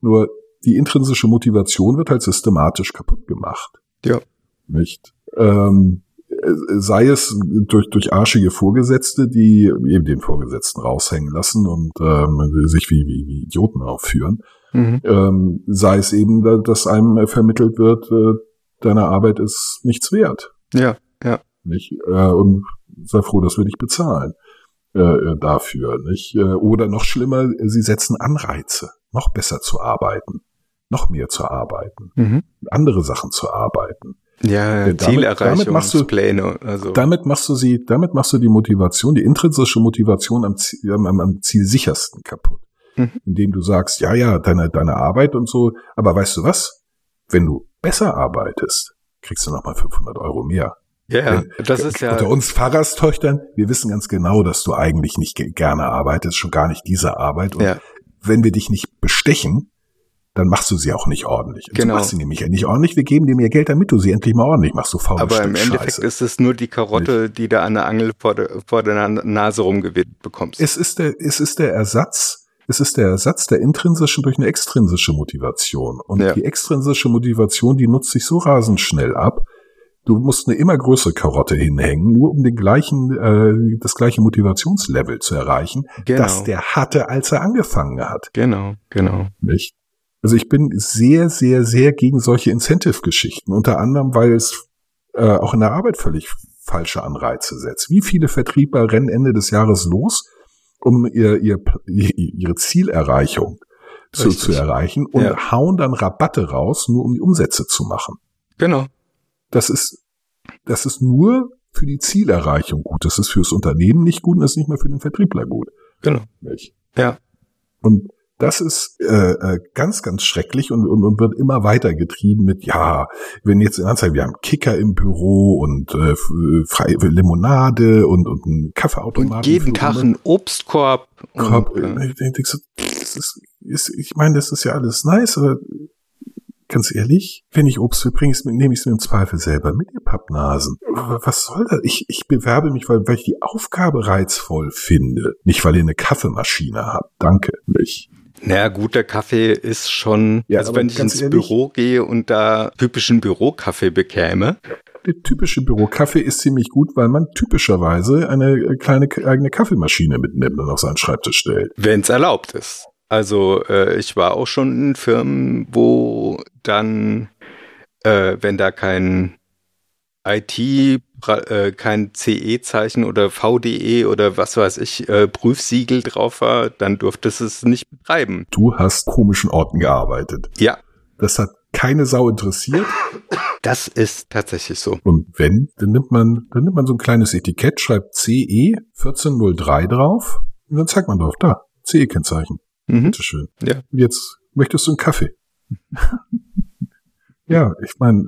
Nur die intrinsische Motivation wird halt systematisch kaputt gemacht. Ja. Nicht? Ähm, äh, sei es durch, durch arschige Vorgesetzte, die eben den Vorgesetzten raushängen lassen und ähm, sich wie, wie, wie Idioten aufführen, Mhm. ähm, sei es eben, da- dass einem vermittelt wird, äh, deine Arbeit ist nichts wert. Ja, ja. Nicht? Äh, und sei froh, dass wir dich bezahlen äh, äh, dafür. Nicht? Äh, oder noch schlimmer, sie setzen Anreize, noch besser zu arbeiten, noch mehr zu arbeiten, Mhm. andere Sachen zu arbeiten. Ja, damit- damit machst du- Zielerreichungspläne. Also Damit machst du sie, damit machst du die Motivation, die intrinsische Motivation am, Ziel, am- am zielsichersten kaputt. Mhm. Indem du sagst, ja, ja, deine, deine Arbeit und so, aber weißt du was? Wenn du besser arbeitest, kriegst du nochmal 500 Euro mehr. ja, ja, das ist ja Unter uns Pfarrerstöchtern, wir wissen ganz genau, dass du eigentlich nicht ge- gerne arbeitest, schon gar nicht diese Arbeit. Und Ja. wenn wir dich nicht bestechen, dann machst du sie auch nicht ordentlich. Und Genau. Du machst sie nämlich nicht ordentlich. Wir geben dir mehr Geld, damit du sie endlich mal ordentlich machst, du faules Aber Stück im Endeffekt Scheiße. ist es nur die Karotte, die da an der Angel vor der, vor der Nase rumgeweht bekommst. Es ist der, es ist der Ersatz, es ist der Ersatz der intrinsischen durch eine extrinsische Motivation. Und Ja. die extrinsische Motivation, die nutzt sich so rasend schnell ab. Du musst eine immer größere Karotte hinhängen, nur um den gleichen, äh, das gleiche Motivationslevel zu erreichen, Genau. das der hatte, als er angefangen hat. Genau, genau. Nicht? Also ich bin sehr, sehr, sehr gegen solche Incentive-Geschichten. Unter anderem, weil es äh, auch in der Arbeit völlig falsche Anreize setzt. Wie viele Vertriebler rennen Ende des Jahres los, um ihr, ihr, ihre Zielerreichung zu, Richtig. zu erreichen und Ja. hauen dann Rabatte raus, nur um die Umsätze zu machen. Genau. Das ist, das ist nur für die Zielerreichung gut. Das ist fürs Unternehmen nicht gut und das ist nicht mehr für den Vertriebler gut. Genau. Ja. Und das ist äh, äh, ganz, ganz schrecklich und, und, und wird immer weiter getrieben mit, ja, wenn jetzt in Anzeige, wir haben Kicker im Büro und äh, f- freie Limonade und, und einen Kaffeeautomaten. Und jeden Tag Umme- ein Obstkorb. Korb. Und, äh, Ich denke so, das ist, ist, ich meine, das ist ja alles nice, aber ganz ehrlich, wenn ich Obst mitbringe, ist- nehme ich es mir im Zweifel selber mit, ihr Pappnasen. Was soll das? Ich, ich bewerbe mich, weil, weil ich die Aufgabe reizvoll finde. Nicht, weil ihr eine Kaffeemaschine habt. Danke. Nicht. Naja, guter Kaffee ist schon, Ja, also wenn ich ins ehrlich- Büro gehe und da typischen Bürokaffee bekäme, Der typische Bürokaffee ist ziemlich gut, weil man typischerweise eine äh, kleine eigene Kaffeemaschine mitnimmt und auf seinen Schreibtisch stellt. wenn es erlaubt ist. Also äh, ich war auch schon in Firmen, wo dann, äh, wenn da kein IT, äh, kein CE-Zeichen oder VDE oder was weiß ich, äh, Prüfsiegel drauf war, dann durftest du es nicht betreiben. Du hast komischen Orten gearbeitet. Ja, Das hat keine Sau interessiert. das ist tatsächlich so. Und wenn, dann nimmt man, dann nimmt man so ein kleines Etikett, schreibt CE 1403 drauf und dann zeigt man drauf, da, CE-Kennzeichen. Mhm. Bitteschön. Ja. Jetzt möchtest du einen Kaffee. ja, ich meine,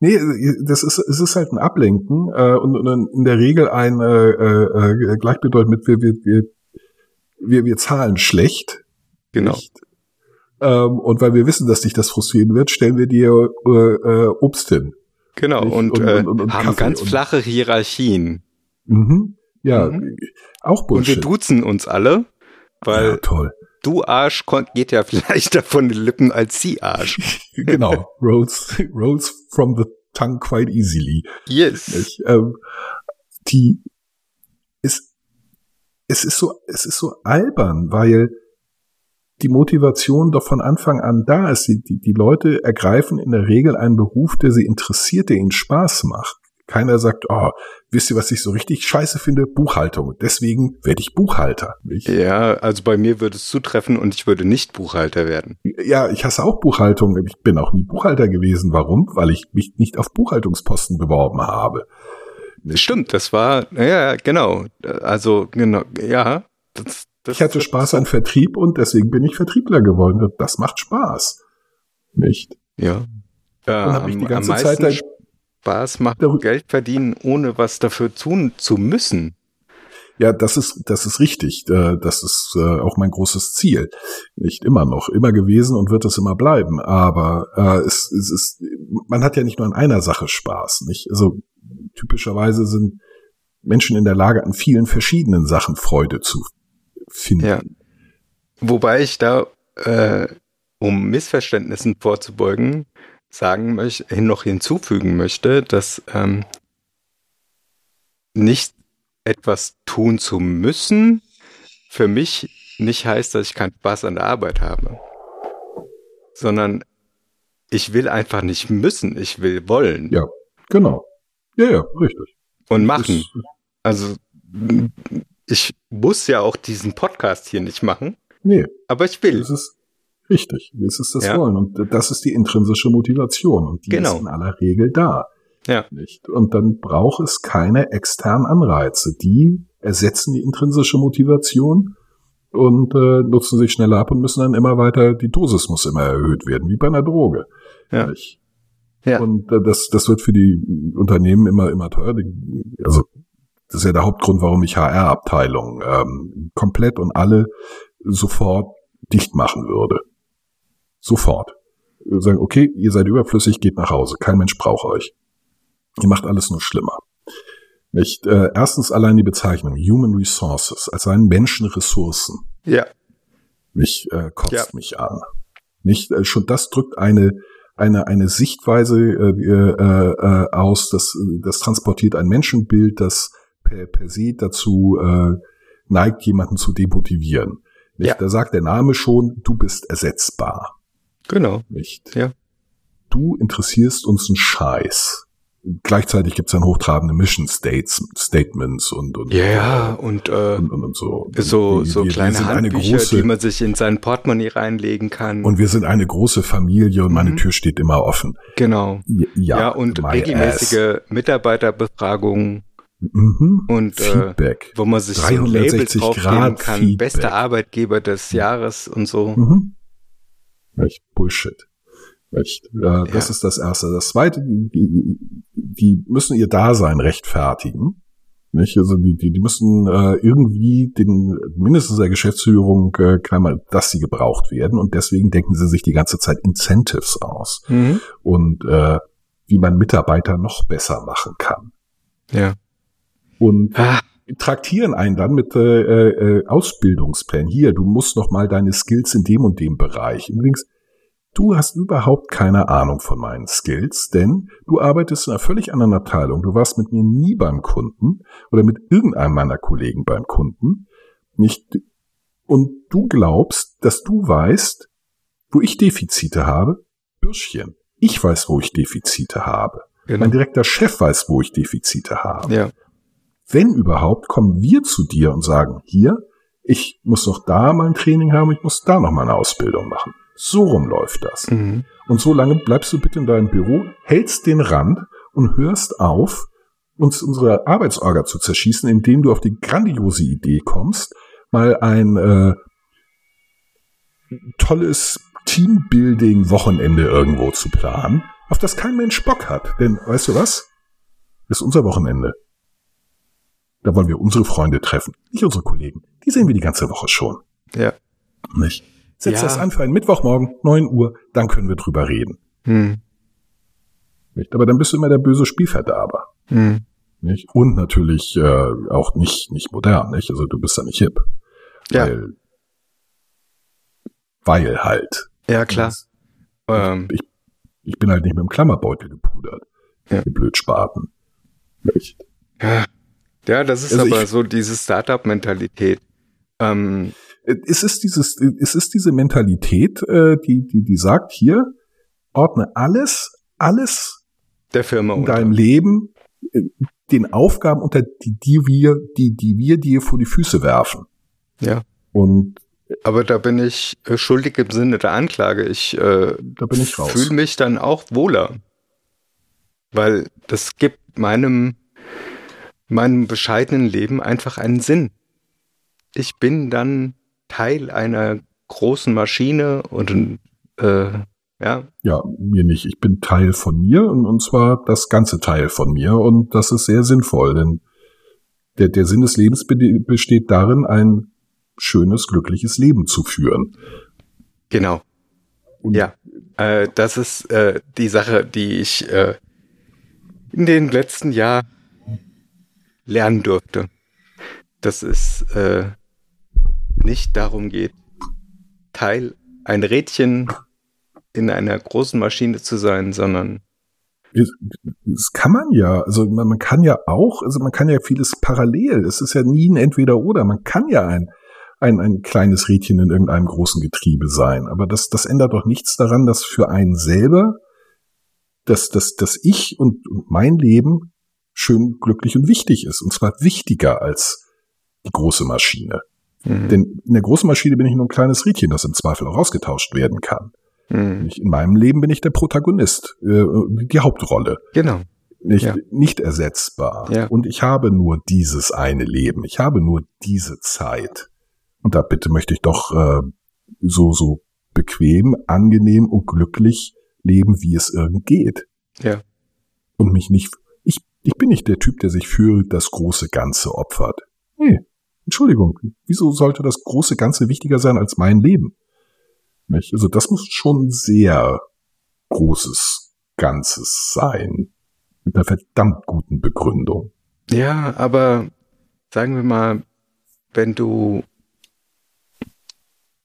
nee, das ist, es ist halt ein Ablenken äh, und, und in der Regel ein äh, äh, gleichbedeutend mit wir, wir, wir, wir, wir zahlen schlecht. Genau. Nicht? Ähm, und weil wir wissen, dass dich das frustrieren wird, stellen wir dir äh, äh, Obst hin. Genau, und, Und- äh, und- und- und haben Kaffee ganz und- flache Hierarchien. Mhm. Ja, Mhm. auch Und wir Bullshit. duzen uns alle, weil ja, toll. Du Arsch geht ja vielleicht davon die Lippen als sie Arsch. genau. rolls, rolls from the tongue quite easily. Yes. Nicht? Ähm, die ist, es ist so, es ist so albern, weil die Motivation doch von Anfang an da ist. Die, die, die Leute ergreifen in der Regel einen Beruf, der sie interessiert, der ihnen Spaß macht. Keiner sagt, oh, wisst ihr, was ich so richtig scheiße finde? Buchhaltung. Deswegen werde ich Buchhalter. Ich, Ja, also bei mir würde es zutreffen und ich würde nicht Buchhalter werden. ja, ich hasse auch Buchhaltung. Ich bin auch nie Buchhalter gewesen. Warum? Weil ich mich nicht auf Buchhaltungsposten beworben habe. Stimmt, das war, ja, genau. Also, genau, ja. Das, das, Ich hatte Spaß an Vertrieb und deswegen bin ich Vertriebler geworden. Das macht Spaß. Nicht? Ja. ja Und hab mich die ganze Zeit Spaß macht Geld verdienen, ohne was dafür tun zu müssen. Ja, das ist, das ist richtig. Äh, Das ist äh, auch mein großes Ziel. Nicht immer noch, immer gewesen und wird es immer bleiben. Aber äh, es, es ist, man hat ja nicht nur an einer Sache Spaß. Nicht? Also typischerweise sind Menschen in der Lage, an vielen verschiedenen Sachen Freude zu finden. Ja. Wobei ich da, äh, um Missverständnissen vorzubeugen, sagen möchte, noch hinzufügen möchte, dass ähm, nicht etwas tun zu müssen für mich nicht heißt, dass ich keinen Spaß an der Arbeit habe, sondern ich will einfach nicht müssen, ich will wollen Ja, genau. Ja, ja, richtig. und machen. Das- Also ich muss ja auch diesen Podcast hier nicht machen, Nee, aber ich will. Das ist richtig. Das ist das Ja. Wollen. Und das ist die intrinsische Motivation. Und die Genau. ist in aller Regel da. Ja. Nicht? Und dann braucht es keine externen Anreize. Die ersetzen die intrinsische Motivation und äh, nutzen sich schneller ab und müssen dann immer weiter, die Dosis muss immer erhöht werden, wie bei einer Droge. Ja. Nicht? Ja. Und äh, das, das wird für die Unternehmen immer, immer teuer. Also das ist ja der Hauptgrund, warum ich HR-Abteilung ähm, komplett und alle sofort dicht machen würde. Sofort. Sagen, okay, ihr seid überflüssig, geht nach Hause. Kein Mensch braucht euch. Ihr macht alles nur schlimmer. Nicht? Äh, erstens allein die Bezeichnung Human Resources, als seien Menschenressourcen. Ja, Mich äh, kotzt Ja. mich an. Nicht äh, schon das drückt eine eine eine Sichtweise äh, äh, äh, aus, das das transportiert ein Menschenbild, das per, per se dazu äh, neigt, jemanden zu demotivieren. Nicht? Ja. Da sagt der Name schon, du bist ersetzbar. Genau. Nicht? Ja. Du interessierst uns einen Scheiß. Gleichzeitig gibt's dann hochtrabende Mission States, Statements und und, Ja, ja, und äh, und, und, und so. so, Wir- so wir- wir kleine eine Handbücher, große, die man sich in sein Portemonnaie reinlegen kann. und wir sind eine große Familie und meine Mhm. Tür steht immer offen. genau. Ja, Ja, und regelmäßige Mitarbeiterbefragungen ass. Mhm. und äh, Feedback. wo man sich so ein Label 360 draufgeben kann, Feedback. bester Arbeitgeber des Jahres und so. Mhm. Echt Bullshit. Echt. Äh, das Ja. ist das Erste. Das Zweite, die, die, die müssen ihr Dasein rechtfertigen. Nicht? Also die, die, die müssen äh, irgendwie den mindestens der Geschäftsführung äh, klar, dass sie gebraucht werden und deswegen denken sie sich die ganze Zeit Incentives aus Mhm. und äh, wie man Mitarbeiter noch besser machen kann. Ja. Und Ah, traktieren einen dann mit äh, äh, Ausbildungsplänen. Hier, du musst noch mal deine Skills in dem und dem Bereich. Übrigens, du hast überhaupt keine Ahnung von meinen Skills, denn du arbeitest in einer völlig anderen Abteilung. Du warst mit mir nie beim Kunden oder mit irgendeinem meiner Kollegen beim Kunden. Nicht, und du glaubst, dass du weißt, wo ich Defizite habe? Bürschchen. Ich weiß, wo ich Defizite habe. genau. Mein direkter Chef weiß, wo ich Defizite habe Ja. Wenn überhaupt, kommen wir zu dir und sagen, hier, ich muss noch da mal ein Training haben, ich muss da noch mal eine Ausbildung machen. So rum läuft das. Mhm. Und so lange bleibst du bitte in deinem Büro, hältst den Rand und hörst auf, uns unsere Arbeitsorga zu zerschießen, indem du auf die grandiose Idee kommst, mal ein äh, tolles Teambuilding-Wochenende irgendwo zu planen, auf das kein Mensch Bock hat. Denn, weißt du was? Ist unser Wochenende. Da wollen wir unsere Freunde treffen, nicht unsere Kollegen. Die sehen wir die ganze Woche schon. Ja. Nicht? Setz Ja. das an für einen Mittwochmorgen, 9 Uhr, dann können wir drüber reden. Hm. Nicht? Aber dann bist du immer der böse Spielverderber. Hm. Nicht? Und natürlich äh, auch nicht, nicht modern, nicht? Also du bist da nicht hip. Ja. Weil, weil halt. Ja, klar. Ähm, Ich, ich bin halt nicht mit dem Klammerbeutel gepudert. Ja. Die Blödspaten. Nicht? ja. Ja, das ist Also aber ich- so diese Startup-Mentalität. Ähm, Es ist dieses, es ist diese Mentalität, äh, die, die, die sagt hier, ordne alles, alles der Firma in unter. deinem Leben äh, den Aufgaben unter, die, die wir, die, die wir dir vor die Füße werfen. Ja. Und Aber da bin ich äh, schuldig im Sinne der Anklage. Ich äh, da bin ich raus. fühle mich dann auch wohler. Weil das gibt meinem, meinem bescheidenen Leben einfach einen Sinn. Ich bin dann Teil einer großen Maschine und äh, ja, Ja, mir nicht. Ich bin Teil von mir und, und zwar das ganze Teil von mir und das ist sehr sinnvoll, denn der, der Sinn des Lebens be- besteht darin, ein schönes, glückliches Leben zu führen. genau. Und Ja, äh, das ist äh, die Sache, die ich äh, in den letzten Jahren lernen durfte. Dass es äh, nicht darum geht, Teil, ein Rädchen in einer großen Maschine zu sein, sondern Das kann man ja. Also man, man kann ja auch, also man kann ja vieles parallel. Es ist ja nie ein Entweder-Oder. Man kann ja ein, ein, ein kleines Rädchen in irgendeinem großen Getriebe sein. Aber das, das ändert doch nichts daran, dass für einen selber, dass, dass, dass ich und, und mein Leben schön, glücklich und wichtig ist. Und zwar wichtiger als die große Maschine. Mhm. Denn in der großen Maschine bin ich nur ein kleines Rädchen, das im Zweifel auch ausgetauscht werden kann. Mhm. Ich- In meinem Leben bin ich der Protagonist, äh, die Hauptrolle genau. nicht, Ja. nicht ersetzbar. Ja. Und ich habe nur dieses eine Leben. Ich habe nur diese Zeit. Und da bitte möchte ich doch äh, so, so bequem, angenehm und glücklich leben, wie es irgend geht. Ja. Und mich nicht, ich, bin nicht der Typ, der sich für das große Ganze opfert. Nee, Entschuldigung. Wieso sollte das große Ganze wichtiger sein als mein Leben? Nicht? Also das muss schon sehr großes Ganzes sein. Mit einer verdammt guten Begründung. Ja, aber sagen wir mal, wenn du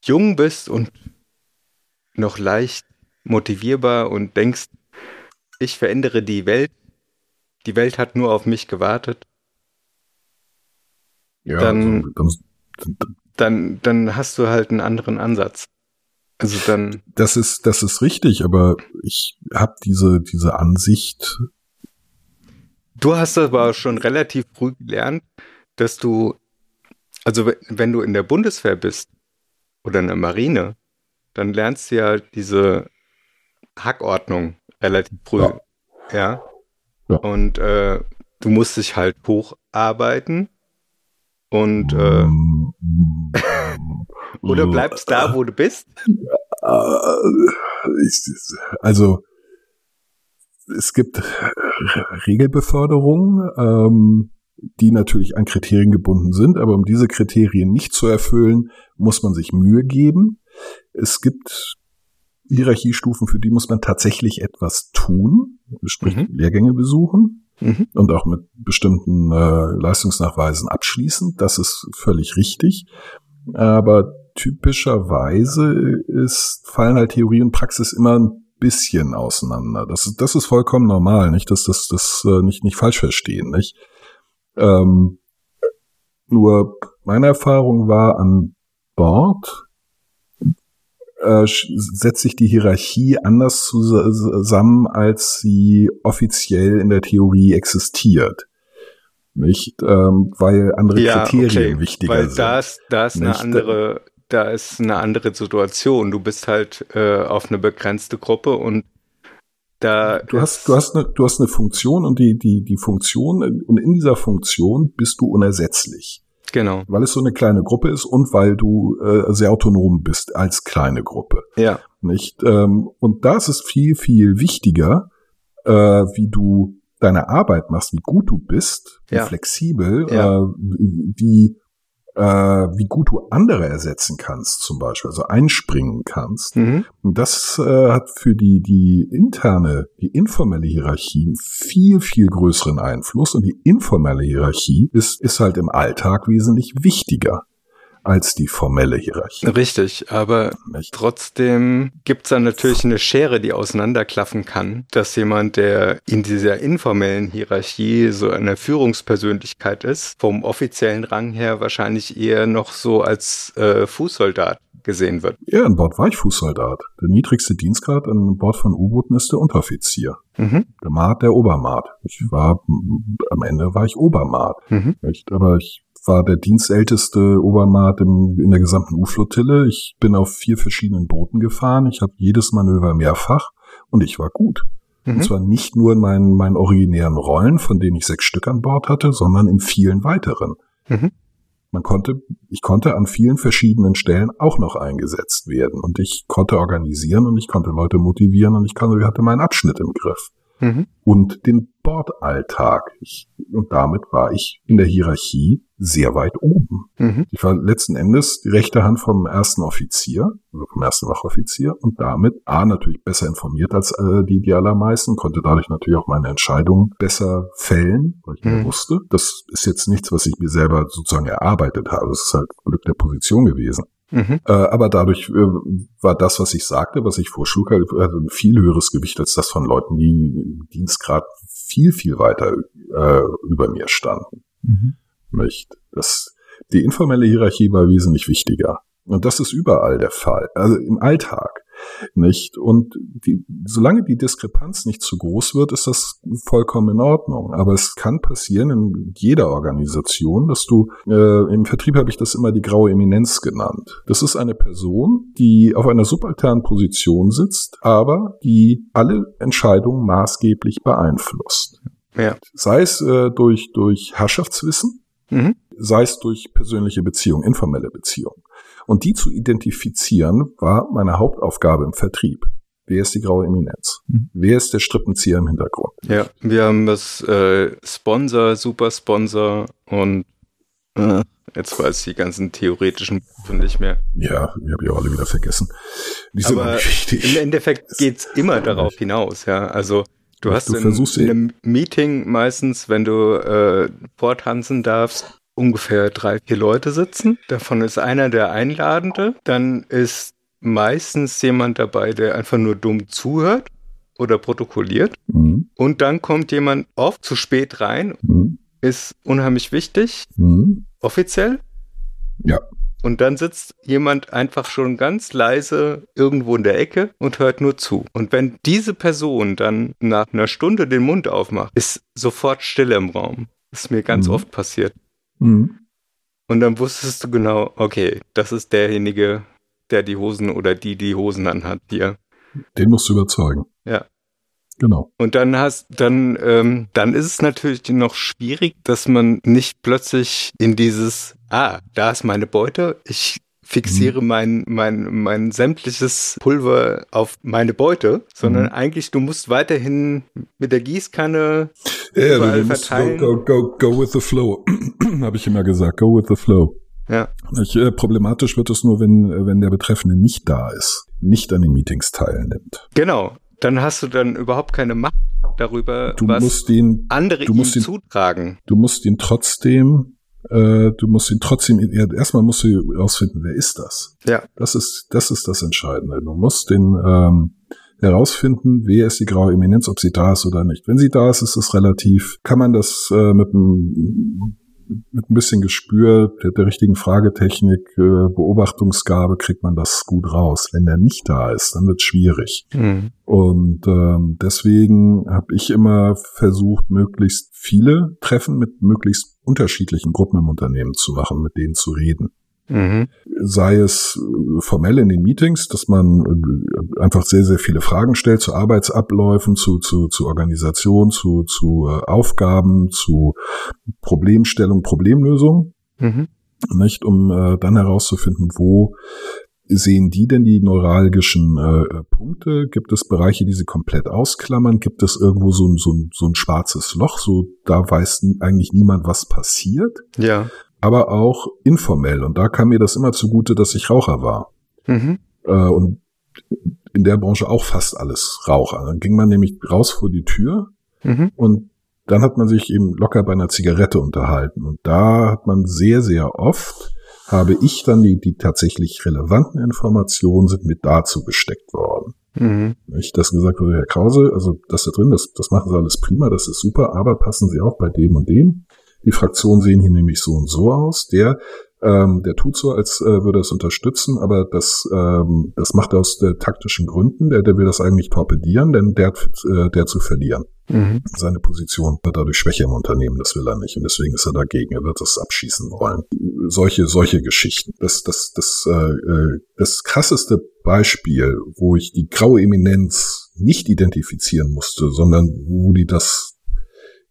jung bist und noch leicht motivierbar und denkst, ich verändere die Welt, die Welt hat nur auf mich gewartet, Ja, Dann- also, dann, dann, hast du halt einen anderen Ansatz. Also dann, das ist das ist richtig, aber ich habe diese diese Ansicht. du hast aber schon relativ früh gelernt, dass du, also we- wenn du in der Bundeswehr bist oder in der Marine, dann lernst du ja diese Hackordnung relativ früh. Ja. Ja. Ja. Und äh, du musst dich halt hocharbeiten und äh, oder bleibst da, wo du bist. Äh, also es gibt Regelbeförderungen, ähm, die natürlich an Kriterien gebunden sind, aber um diese Kriterien nicht zu erfüllen, muss man sich Mühe geben. Es gibt Hierarchiestufen, für die muss man tatsächlich etwas tun, sprich Mhm. Lehrgänge besuchen Mhm. und auch mit bestimmten äh, Leistungsnachweisen abschließen. Das ist völlig richtig. Aber typischerweise ist, fallen halt Theorie und Praxis immer ein bisschen auseinander. Das ist, das ist vollkommen normal, nicht, dass das, das äh, nicht, nicht falsch verstehen, nicht? Ähm, nur meine Erfahrung war an Bord, äh, setzt sich die Hierarchie anders zusammen, als sie offiziell in der Theorie existiert. Nicht, ähm, weil andere Kriterien wichtiger weil sind. da ist, da ist eine Nicht? andere, da ist eine andere Situation. Du bist halt äh, auf eine begrenzte Gruppe und da Du hast, du hast eine, du hast eine Funktion und die, die, die Funktion, und in dieser Funktion bist du unersetzlich. Genau, Weil es so eine kleine Gruppe ist und weil du äh, sehr autonom bist als kleine Gruppe. ja, Nicht? Ähm, und da ist es viel, viel wichtiger, äh, wie du deine Arbeit machst, wie gut du bist, wie Ja. flexibel, Ja. äh, wie äh, wie gut du andere ersetzen kannst, zum Beispiel, also einspringen kannst. Mhm. Und das äh, hat für die, die interne, die informelle Hierarchie einen viel, viel größeren Einfluss. Und die informelle Hierarchie ist, ist halt im Alltag wesentlich wichtiger als die formelle Hierarchie. Richtig, aber Nicht? trotzdem gibt's dann natürlich eine Schere, die auseinanderklaffen kann, dass jemand, der in dieser informellen Hierarchie so eine Führungspersönlichkeit ist, vom offiziellen Rang her wahrscheinlich eher noch so als äh, Fußsoldat gesehen wird. Ja, an Bord war ich Fußsoldat. Der niedrigste Dienstgrad an Bord von U-Booten ist der Unteroffizier. Mhm. Der Maat, der Obermaat. Ich war, am Ende war ich Obermaat. Mhm. Aber ich war der dienstälteste Obermaat im, in der gesamten U-Flottille. Ich bin auf vier verschiedenen Booten gefahren. Ich habe jedes Manöver mehrfach und ich war gut. Und Mhm. zwar nicht nur in meinen, meinen originären Rollen, von denen ich sechs Stück an Bord hatte, sondern in vielen weiteren. Mhm. Man konnte, ich konnte an vielen verschiedenen Stellen auch noch eingesetzt werden und ich konnte organisieren und ich konnte Leute motivieren und ich konnte, hatte meinen Abschnitt im Griff Mhm. und den Bordalltag. Ich, und damit war ich in der Hierarchie sehr weit oben. Mhm. Ich war letzten Endes die rechte Hand vom ersten Offizier, also vom ersten Wachoffizier und damit A natürlich besser informiert als äh, die, die allermeisten, konnte dadurch natürlich auch meine Entscheidungen besser fällen, weil ich Mhm. mehr wusste. Das ist jetzt nichts, was ich mir selber sozusagen erarbeitet habe. Das ist halt Glück der Position gewesen. Mhm. Äh, aber dadurch äh, war das, was ich sagte, was ich vorschlug, halt, also ein viel höheres Gewicht als das von Leuten, die im Dienstgrad viel, viel weiter äh, über mir standen. Nicht? Das, die informelle Hierarchie war wesentlich wichtiger. Und das ist überall der Fall, also im Alltag. Nicht? Und die, solange die Diskrepanz nicht zu groß wird, ist das vollkommen in Ordnung. Aber es kann passieren in jeder Organisation, dass du, äh, im Vertrieb habe ich das immer die graue Eminenz genannt. Das ist eine Person, die auf einer subalternen Position sitzt, aber die alle Entscheidungen maßgeblich beeinflusst. Ja. Sei es äh, durch, durch Herrschaftswissen, Mhm. sei es durch persönliche Beziehungen, informelle Beziehungen. Und die zu identifizieren, war meine Hauptaufgabe im Vertrieb. Wer ist die graue Eminenz? Mhm. Wer ist der Strippenzieher im Hintergrund? Ja, wir haben das äh, Sponsor, Supersponsor und äh, jetzt weiß ich die ganzen theoretischen Begriffe nicht mehr. Ja, die habe ich auch alle wieder vergessen. Die sind Aber wichtig. Im Endeffekt geht's immer darauf hinaus, ja. Also du hast Du in, versuchst in ja- einem Meeting meistens, wenn du äh, vortanzen darfst, ungefähr drei, vier Leute sitzen. Davon ist einer der Einladende. Dann ist meistens jemand dabei, der einfach nur dumm zuhört oder protokolliert. Mhm. Und dann kommt jemand oft zu spät rein, Mhm. ist unheimlich wichtig, Mhm. offiziell. Ja. Und dann sitzt jemand einfach schon ganz leise irgendwo in der Ecke und hört nur zu. Und wenn diese Person dann nach einer Stunde den Mund aufmacht, ist sofort Stille im Raum. Das ist mir ganz Mhm. oft passiert. Mhm. Und dann wusstest du genau, okay, das ist derjenige, der die Hosen oder die die Hosen anhat hier. Den musst du überzeugen. Ja. Genau. Und dann hast, dann, ähm, dann ist es natürlich noch schwierig, dass man nicht plötzlich in dieses, ah, da ist meine Beute, ich fixiere mein, mein, mein sämtliches Pulver auf meine Beute, sondern Mhm. eigentlich, du musst weiterhin mit der Gießkanne Ja, überall verteilen. go, go, go, go with the flow. habe ich immer gesagt. Go with the flow. Ja. Ich, äh, problematisch wird es nur, wenn, äh, wenn der Betreffende nicht da ist, nicht an den Meetings teilnimmt. Genau. Dann hast du dann überhaupt keine Macht darüber, Du was musst den, andere du musst ihn- zutragen. du musst ihn trotzdem, äh, du musst ihn trotzdem, erstmal musst du herausfinden, wer ist das? Ja. Das ist, das ist das Entscheidende. Du musst den, ähm, herausfinden, wer ist die graue Eminenz, ob sie da ist oder nicht. Wenn sie da ist, ist es relativ, kann man das äh, mit einem mit ein bisschen Gespür der, der richtigen Fragetechnik, äh, Beobachtungsgabe kriegt man das gut raus. Wenn der nicht da ist, dann wird schwierig. Mhm. Und ähm, deswegen habe ich immer versucht, möglichst viele Treffen mit möglichst unterschiedlichen Gruppen im Unternehmen zu machen, mit denen zu reden. Mhm. Sei es äh, formell in den Meetings, dass man äh, einfach sehr, sehr viele Fragen stellt zu Arbeitsabläufen, zu, zu, zu Organisation, zu, zu äh, Aufgaben, zu Problemstellung, Problemlösung Mhm. nicht, um äh, dann herauszufinden, wo sehen die denn die neuralgischen äh, Punkte? Gibt es Bereiche, die sie komplett ausklammern? Gibt es irgendwo so ein, so ein, so ein schwarzes Loch? So da weiß eigentlich niemand, was passiert. Ja. Aber auch informell. Und da kam mir das immer zugute, dass ich Raucher war. Mhm. Äh, und in der Branche auch fast alles Raucher. Dann ging man nämlich raus vor die Tür Mhm. und dann hat man sich eben locker bei einer Zigarette unterhalten. Und da hat man sehr, sehr oft, habe ich dann die, die tatsächlich relevanten Informationen sind mit dazu gesteckt worden. Mhm. Nicht, dass gesagt wurde, Herr Krause, also das da drin, das, das machen Sie alles prima, das ist super, aber passen Sie auch bei dem und dem. Die Fraktionen sehen hier nämlich so und so aus. Der, ähm, der tut so, als äh, würde es unterstützen, aber das, ähm, das macht er aus äh, taktischen Gründen. Der, der will das eigentlich torpedieren, denn der, hat, äh, der zu verlieren. Mhm. Seine Position wird dadurch schwächer im Unternehmen, das will er nicht und deswegen ist er dagegen. Er wird das abschießen wollen. Solche, solche Geschichten. Das, das, das, äh, äh, das krasseste Beispiel, wo ich die graue Eminenz nicht identifizieren musste, sondern wo die das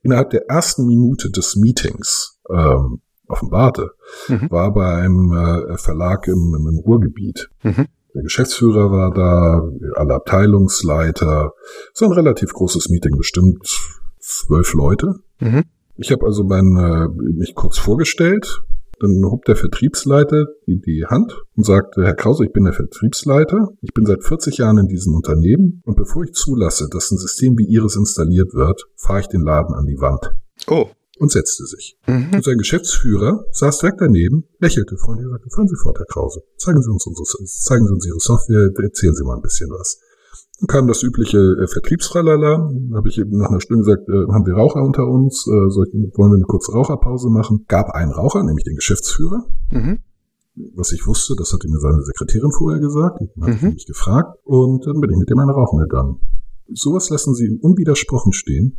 innerhalb der ersten Minute des Meetings ähm, offenbarte, Mhm. war bei einem äh, Verlag im, im Ruhrgebiet. Mhm. Der Geschäftsführer war da, alle Abteilungsleiter. So ein relativ großes Meeting, bestimmt zwölf Leute. Mhm. Ich habe also mein, äh, mich kurz vorgestellt. Dann hob der Vertriebsleiter die, die Hand und sagte, Herr Krause, ich bin der Vertriebsleiter. Ich bin seit 40 Jahren in diesem Unternehmen und bevor ich zulasse, dass ein System wie Ihres installiert wird, fahre ich den Laden an die Wand. Oh. Und setzte sich. Mhm. Und sein Geschäftsführer saß direkt daneben, lächelte freundlich und sagte, fahren Sie fort, Herr Krause. Zeigen Sie uns, unsere, zeigen Sie uns Ihre Software, erzählen Sie mal ein bisschen was. Dann kam das übliche äh, Vertriebsralala. Dann habe ich eben nach einer Stunde gesagt, äh, haben wir Raucher unter uns? Äh, soll wollen wir eine kurze Raucherpause machen? Gab einen Raucher, nämlich den Geschäftsführer. Mhm. Was ich wusste, das hatte mir seine Sekretärin vorher gesagt. Die hat Mhm. mich gefragt. Und dann bin ich mit dem einen rauchen gegangen. Sowas lassen sie unwidersprochen stehen.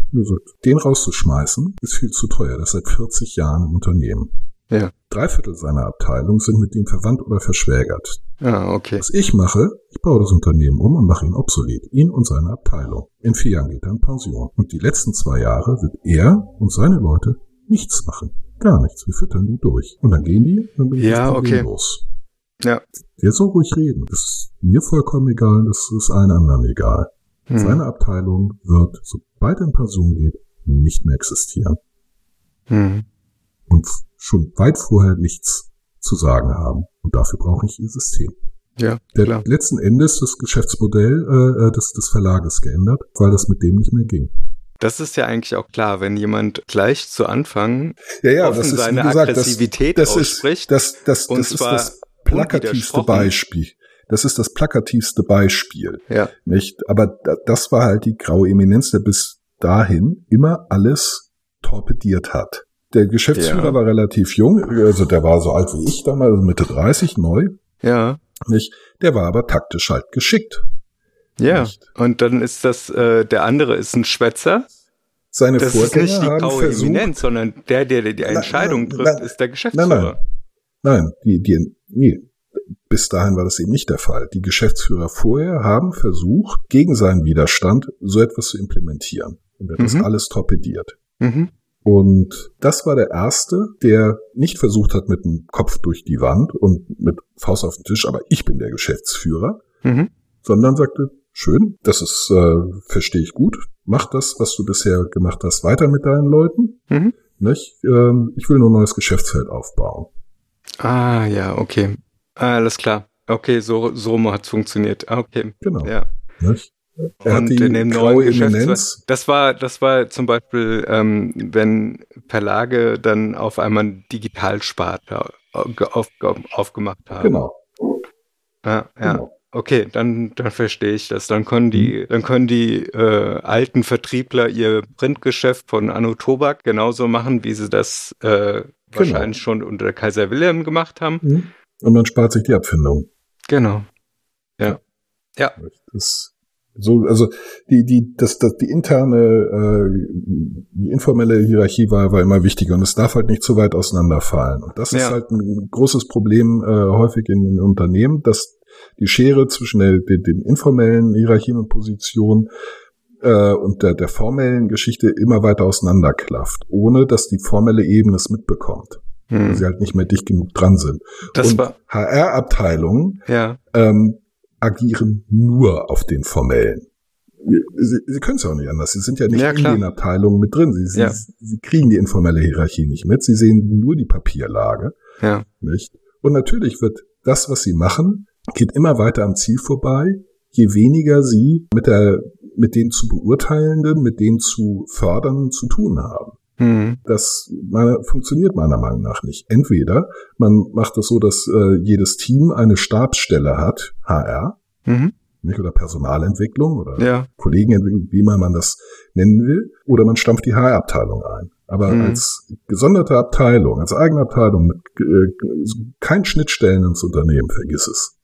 Den rauszuschmeißen, ist viel zu teuer. Das ist seit 40 Jahren im Unternehmen. Ja. Drei Viertel seiner Abteilung sind mit ihm verwandt oder verschwägert. Ah, okay. Was ich mache, ich baue das Unternehmen um und mache ihn obsolet. Ihn und seine Abteilung. In vier Jahren geht er in Pension. Und die letzten zwei Jahre wird er und seine Leute nichts machen. Gar nichts. Wir füttern die durch. Und dann gehen die, dann bin ich Ja, okay. los. Ja. Der soll ruhig reden. Das ist mir vollkommen egal, das ist allen anderen egal. Mhm. Seine Abteilung wird, sobald er in Pension geht, nicht mehr existieren. Mhm. Und schon weit vorher nichts zu sagen haben. Und dafür brauche ich ihr System. Ja, Der klar. letzten Endes das Geschäftsmodell äh, äh, des, des Verlages geändert, weil das mit dem nicht mehr ging. Das ist ja eigentlich auch klar, wenn jemand gleich zu Anfang Ja, ja, offen seine Aggressivität das, das ausspricht. Ist, das das, und das ist das plakativste. Beispiel. Das ist das plakativste Beispiel. ja. Nicht? Aber da, das war halt die graue Eminenz, der bis dahin immer alles torpediert hat. Der Geschäftsführer Ja. war relativ jung, also der war so alt wie ich damals, also Mitte 30, neu. Ja. Nicht? Der war aber taktisch halt geschickt. Ja. Nicht. Und dann ist das, äh, der andere ist ein Schwätzer. Seine Das ist Vorgänger nicht die graue versucht, Eminenz, sondern der, der die Nein, Entscheidung nein, trifft, nein. ist der Nein, Geschäftsführer. nein. Nein, die, die, nee, bis dahin war das eben nicht der Fall. Die Geschäftsführer vorher haben versucht, gegen seinen Widerstand so etwas zu implementieren. Und er hat das Mhm. alles torpediert. Mhm. Und das war der erste, der nicht versucht hat mit dem Kopf durch die Wand und mit Faust auf den Tisch, aber ich bin der Geschäftsführer, Mhm. sondern sagte, schön, das ist, äh, verstehe ich gut, mach das, was du bisher gemacht hast, weiter mit deinen Leuten. Mhm. Nicht? Ähm, ich will nur ein neues Geschäftsfeld aufbauen. Ah, ja, okay. Alles klar. Okay, so, so hat's funktioniert. Ah, okay. Genau. Ja. Nicht? Er Und in dem neuen Eminenz. das war, das war zum Beispiel, ähm, wenn Verlage dann auf einmal einen Digitalsparte auf, auf, aufgemacht haben. Genau. Ja, ja. genau. Okay, dann, dann verstehe ich das. Dann können die, dann können die äh, alten Vertriebler ihr Printgeschäft von Anno Tobak genauso machen, wie sie das äh, wahrscheinlich schon unter Kaiser Wilhelm gemacht haben. Mhm. Und man spart sich die Abfindung. Genau. Ja. Ja. Das, so, also die, die, das, das, die interne, äh, die informelle Hierarchie war, war immer wichtiger und es darf halt nicht zu weit auseinanderfallen. Und das ist Ja. halt ein großes Problem äh, häufig in den Unternehmen, dass die Schere zwischen der, den, den informellen Hierarchien und Positionen äh, und der, der formellen Geschichte immer weiter auseinanderklafft, ohne dass die formelle Ebene es mitbekommt, weil Hm. sie halt nicht mehr dicht genug dran sind. Das und war, HR-Abteilungen ja. ähm, agieren nur auf den formellen. Sie, sie können es ja auch nicht anders. Sie sind ja nicht Ja, in den Abteilungen mit drin. Sie, sie, Ja. sie kriegen die informelle Hierarchie nicht mit. Sie sehen nur die Papierlage. Ja. Nicht? Und natürlich wird das, was sie machen, geht immer weiter am Ziel vorbei, je weniger sie mit der, mit den zu beurteilenden, mit den zu fördernden zu tun haben. Mhm. Das meiner- funktioniert meiner Meinung nach nicht. Entweder man macht es so, dass äh, jedes Team eine Stabsstelle hat, HR, Mhm. nicht oder Personalentwicklung oder Ja. Kollegenentwicklung, wie immer man das nennen will, oder man stampft die HR-Abteilung ein. Aber Mhm. als gesonderte Abteilung, als eigene Abteilung mit äh, kein Schnittstellen ins Unternehmen, vergiss es.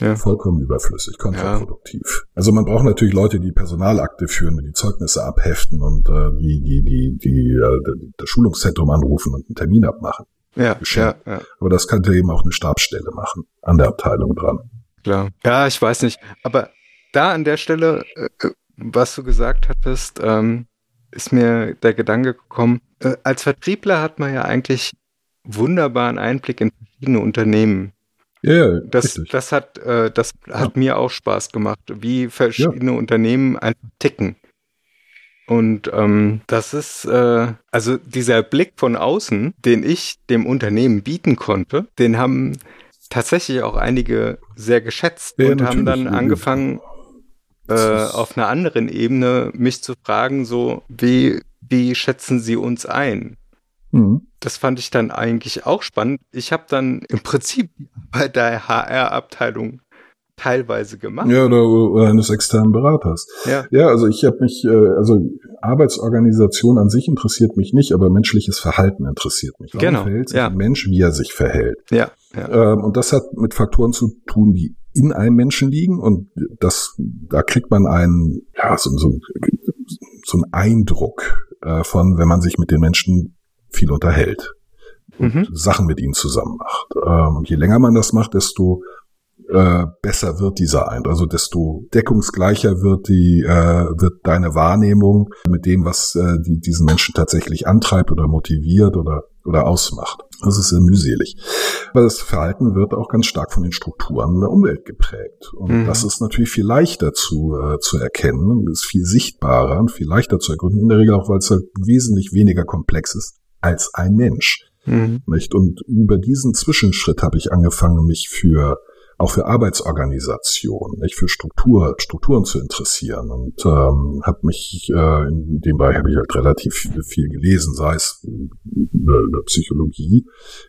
Ja. Vollkommen überflüssig, kontraproduktiv. Also man braucht natürlich Leute, die Personalakte führen, die Zeugnisse abheften und äh, die, die, die, die äh, das Schulungszentrum anrufen und einen Termin abmachen. Ja, ja, ja, Aber das könnte eben auch eine Stabsstelle machen, an der Abteilung dran. klar. Ja, ich weiß nicht. Aber da an der Stelle, äh, äh, was du gesagt hattest, ähm, ist mir der Gedanke gekommen, äh, als Vertriebler hat man ja eigentlich wunderbaren Einblick in verschiedene Unternehmen. Ja, ja, Das, richtig. das hat, äh, das hat mir auch Spaß gemacht, wie verschiedene Unternehmen einfach ticken. Und ähm, das ist, äh, also dieser Blick von außen, den ich dem Unternehmen bieten konnte, den haben tatsächlich auch einige sehr geschätzt Ja, und haben dann angefangen, äh, auf einer anderen Ebene mich zu fragen, so wie, wie schätzen sie uns ein? Mhm. Das fand ich dann eigentlich auch spannend. Ich habe dann im Prinzip bei der HR-Abteilung teilweise gemacht. Ja, oder, oder eines externen Beraters. Ja. Ja, also ich habe mich, äh, also Arbeitsorganisation an sich interessiert mich nicht, aber menschliches Verhalten interessiert mich. Warum Genau, verhält sich ja. ein Mensch, wie er sich verhält? Ja, ja. Ähm, und das hat mit Faktoren zu tun, die in einem Menschen liegen und das, da kriegt man einen, ja, so, so, so einen Eindruck äh, von, wenn man sich mit den Menschen viel unterhält. Mhm. Sachen mit ihnen zusammen macht. Ähm, und je länger man das macht, desto äh, besser wird dieser Eindruck, also desto deckungsgleicher wird die äh, wird deine Wahrnehmung mit dem, was äh, die, diesen Menschen tatsächlich antreibt oder motiviert oder oder ausmacht. Das ist sehr mühselig. Aber das Verhalten wird auch ganz stark von den Strukturen der Umwelt geprägt. Und Mhm. das ist natürlich viel leichter zu, äh, zu erkennen, und ist viel sichtbarer und viel leichter zu ergründen, in der Regel auch, weil es halt wesentlich weniger komplex ist als ein Mensch. Mhm. Nicht? Und über diesen Zwischenschritt habe ich angefangen, mich für auch für Arbeitsorganisation, nicht für Struktur, Strukturen zu interessieren und ähm, habe mich äh, in dem Bereich habe ich halt relativ viel, viel gelesen, sei es über Psychologie,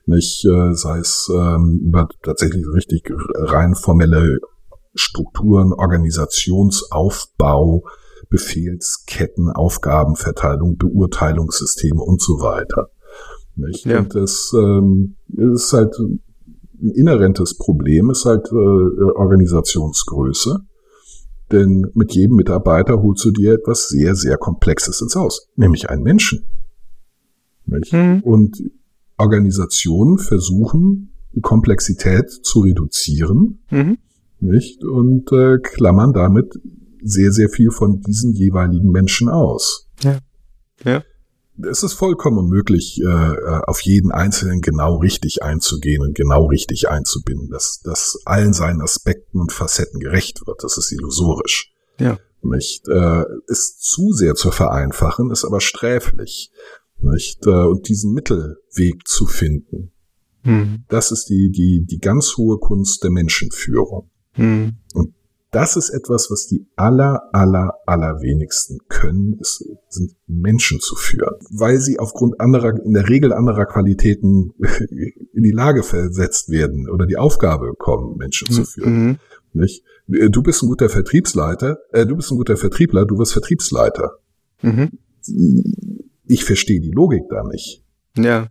nicht, äh, sei es ähm, über tatsächlich richtig rein formelle Strukturen, Organisationsaufbau, Befehlsketten, Aufgabenverteilung, Beurteilungssysteme und so weiter. Nicht? Ja. Und das ähm, ist halt ein inhärentes Problem, ist halt äh, Organisationsgröße. Denn mit jedem Mitarbeiter holst du dir etwas sehr, sehr Komplexes ins Haus, nämlich einen Menschen. Mhm. Und Organisationen versuchen, die Komplexität zu reduzieren, Mhm. nicht? Und äh, klammern damit sehr, sehr viel von diesen jeweiligen Menschen aus. Ja. Ja. Es ist vollkommen unmöglich, äh, äh, auf jeden Einzelnen genau richtig einzugehen und genau richtig einzubinden, dass das allen seinen Aspekten und Facetten gerecht wird. Das ist illusorisch. Ja. Nicht? Äh, ist zu sehr zu vereinfachen, ist aber sträflich. Nicht? Und diesen Mittelweg zu finden, Mhm. das ist die, die, die ganz hohe Kunst der Menschenführung. Mhm. Das ist etwas, was die aller, aller, aller wenigsten können, ist, sind Menschen zu führen. Weil sie aufgrund anderer, in der Regel anderer Qualitäten in die Lage versetzt werden oder die Aufgabe bekommen, Menschen zu führen. Mhm. Nicht? Du bist ein guter Vertriebsleiter, äh, du bist ein guter Vertriebler, du wirst Vertriebsleiter. Mhm. Ich verstehe die Logik da nicht. Ja.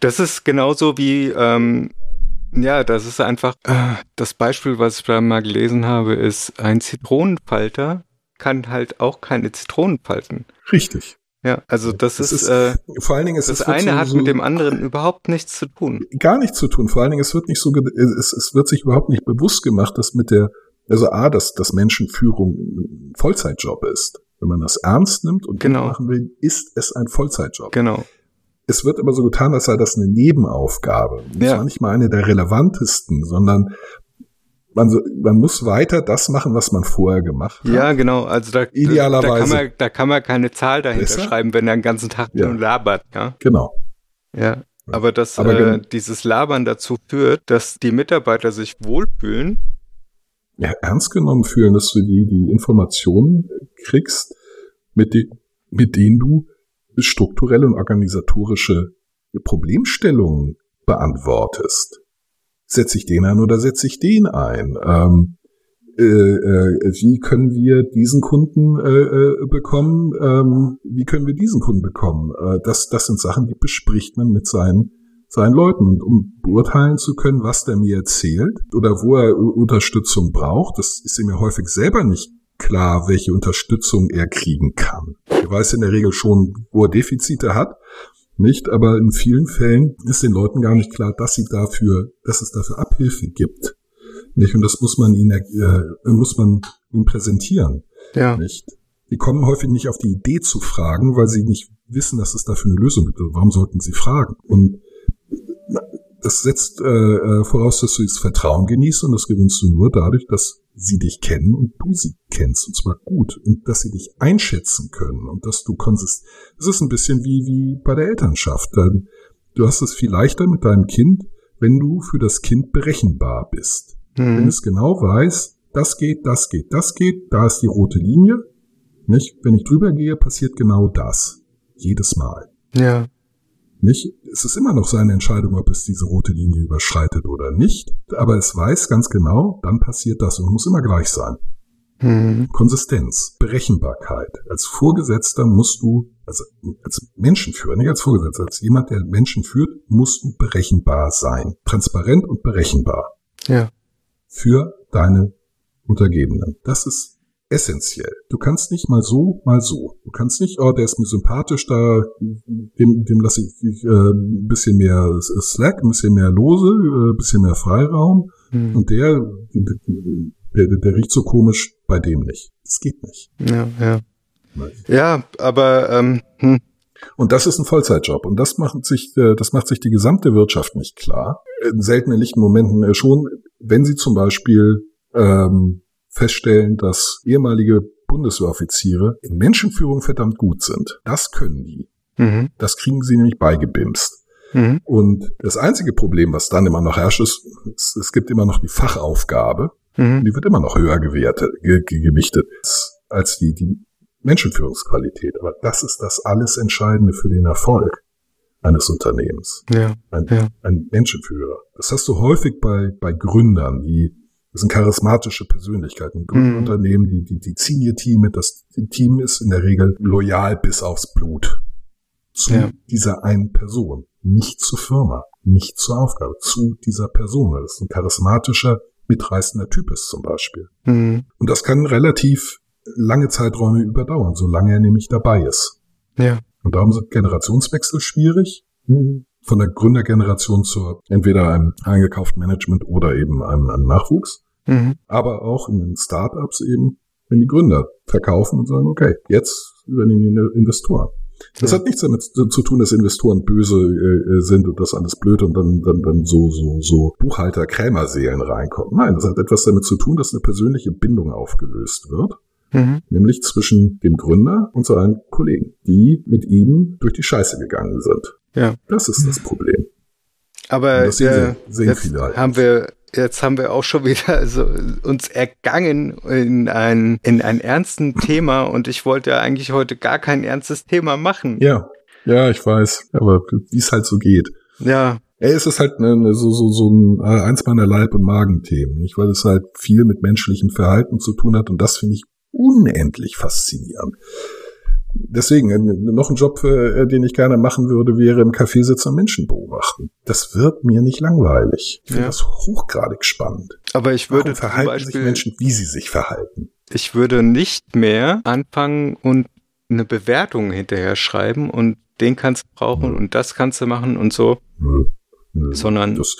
Das ist genauso wie, ähm, ja, das ist einfach, äh, das Beispiel, was ich da mal gelesen habe, ist, ein Zitronenfalter kann halt auch keine Zitronen falten. Richtig. Ja, also das, Das ist, ist- äh, Vor allen Dingen ist das es wird eine so- hat mit dem anderen überhaupt nichts zu tun. gar nichts zu tun. Vor allen Dingen, es wird nicht so, es, es wird sich überhaupt nicht bewusst gemacht, dass mit der, also A, dass, dass Menschenführung ein Vollzeitjob ist. Wenn man das ernst nimmt und Genau. machen will, ist es ein Vollzeitjob. Genau. Es wird aber so getan, als sei das eine Nebenaufgabe. Das Ja. war nicht mal eine der relevantesten, sondern man, so- man muss weiter das machen, was man vorher gemacht hat. Ja, genau. Also da, Idealerweise. da, kann man, da kann man keine Zahl dahinter Besser? schreiben, wenn er den ganzen Tag Ja. nur labert. Ja, Genau. ja. Aber dass Aber äh, dieses Labern dazu führt, dass die Mitarbeiter sich wohlfühlen. Ja, ernst genommen fühlen, dass du die, die Informationen kriegst, mit, die, mit denen du strukturelle und organisatorische Problemstellungen beantwortest. Setze ich den ein oder setze ich den ein? Ähm, äh, äh, wie können wir diesen Kunden äh, äh, bekommen? Ähm, wie können wir diesen Kunden bekommen? Äh, das, das sind Sachen, die bespricht man mit seinen, seinen Leuten. Um beurteilen zu können, was der mir erzählt oder wo er Unterstützung braucht, das ist ihm ja häufig selber nicht klar, welche Unterstützung er kriegen kann. Er weiß in der Regel schon, wo er Defizite hat, nicht, aber in vielen Fällen ist den Leuten gar nicht klar, dass sie dafür, dass es dafür Abhilfe gibt. Nicht? Und das muss man ihnen, äh, muss man ihnen präsentieren. Ja. Nicht? Die kommen häufig nicht auf die Idee zu fragen, weil sie nicht wissen, dass es dafür eine Lösung gibt. Warum sollten sie fragen? Und das setzt äh, äh, voraus, dass du das Vertrauen genießt und das gewinnst du nur dadurch, dass sie dich kennen und du sie kennst und zwar gut und dass sie dich einschätzen können und dass du konsist. Das ist ein bisschen wie wie bei der Elternschaft. Dann- Du hast es viel leichter mit deinem Kind, wenn du für das Kind berechenbar bist. Wenn Mhm. es genau weiß, das geht, das geht, das geht, da ist die rote Linie. Nicht? Wenn ich drüber gehe, passiert genau das. Jedes Mal. Ja. Nicht? Es ist immer noch seine Entscheidung, ob es diese rote Linie überschreitet oder nicht. Aber es weiß ganz genau, dann passiert das und muss immer gleich sein. Mhm. Konsistenz, Berechenbarkeit. Als Vorgesetzter musst du, also als Menschenführer, nicht als Vorgesetzter, als jemand, der Menschen führt, musst du berechenbar sein. Transparent und berechenbar Ja. für deine Untergebenen. Das ist essentiell. Du kannst nicht mal so, mal so. Du kannst nicht, oh, der ist mir sympathisch, da dem, dem lasse ich äh, ein bisschen mehr Slack, ein bisschen mehr Lose, äh, ein bisschen mehr Freiraum. Mhm. Und der, der, der riecht so komisch, bei dem nicht. Das geht nicht. Ja, ja. Ja, aber ähm, hm, Und das ist ein Vollzeitjob. Und das macht sich, äh, das macht sich die gesamte Wirtschaft nicht klar. In seltenen lichten Momenten äh, schon, wenn sie zum Beispiel ähm, feststellen, dass ehemalige Bundeswehroffiziere in Menschenführung verdammt gut sind. Das können die. mhm. Das kriegen sie nämlich beigebimst. Mhm. Und das einzige Problem, was dann immer noch herrscht, ist, es, es gibt immer noch die Fachaufgabe. Mhm. Die wird immer noch höher gewertet, ge ge gewichtet als- die, die Menschenführungsqualität. Aber das ist das alles Entscheidende für den Erfolg eines Unternehmens. Ja. Ein, Ja. ein Menschenführer. Das hast du häufig bei, bei Gründern, die das sind charismatische Persönlichkeiten. Gründerunternehmen, die, die, die ziehen ihr Team mit. Das Team ist in der Regel loyal bis aufs Blut zu Ja. dieser einen Person. Nicht zur Firma, nicht zur Aufgabe, zu dieser Person. weil Das ein charismatischer, mitreißender Typ ist zum Beispiel. Mhm. Und das kann relativ lange Zeiträume überdauern, solange er nämlich dabei ist. Ja. Und darum sind Generationswechsel schwierig. Von der Gründergeneration zur entweder einem eingekauften Management oder eben einem, einem Nachwuchs. Mhm. Aber auch in den Startups eben, wenn die Gründer verkaufen und sagen, okay, jetzt übernehmen die Investoren. Das Ja. hat nichts damit zu tun, dass Investoren böse äh, sind und das alles blöd und dann, dann, dann so, so, so Buchhalter-Krämerseelen reinkommen. Nein, das hat etwas damit zu tun, dass eine persönliche Bindung aufgelöst wird Mhm. nämlich zwischen dem Gründer und seinen Kollegen, die mit ihm durch die Scheiße gegangen sind. Ja. Das ist das Problem. Aber Und das sehen äh, sehen viele halt haben wir jetzt haben wir auch schon wieder also uns ergangen in ein in ein ernsten Thema und ich wollte ja eigentlich heute gar kein ernstes Thema machen. Ja, ja, ich weiß, aber wie es halt so geht. Ja, Ey, es ist halt ne, ne, so, so, so ein, äh, eins meiner Leib- und Magenthemen, nicht? Weil es halt viel mit menschlichem Verhalten zu tun hat und das finde ich unendlich faszinierend. Deswegen, äh, noch ein Job, äh, den ich gerne machen würde, wäre im Café sitzen und Menschen beobachten. Das wird mir nicht langweilig. Ich finde Ja. das hochgradig spannend. aber ich würde Warum verhalten sich Beispiel Menschen, wie sie sich verhalten? ich würde nicht mehr anfangen und eine Bewertung hinterher schreiben und den kannst du brauchen Mhm. und das kannst du machen und so, nö. sondern das,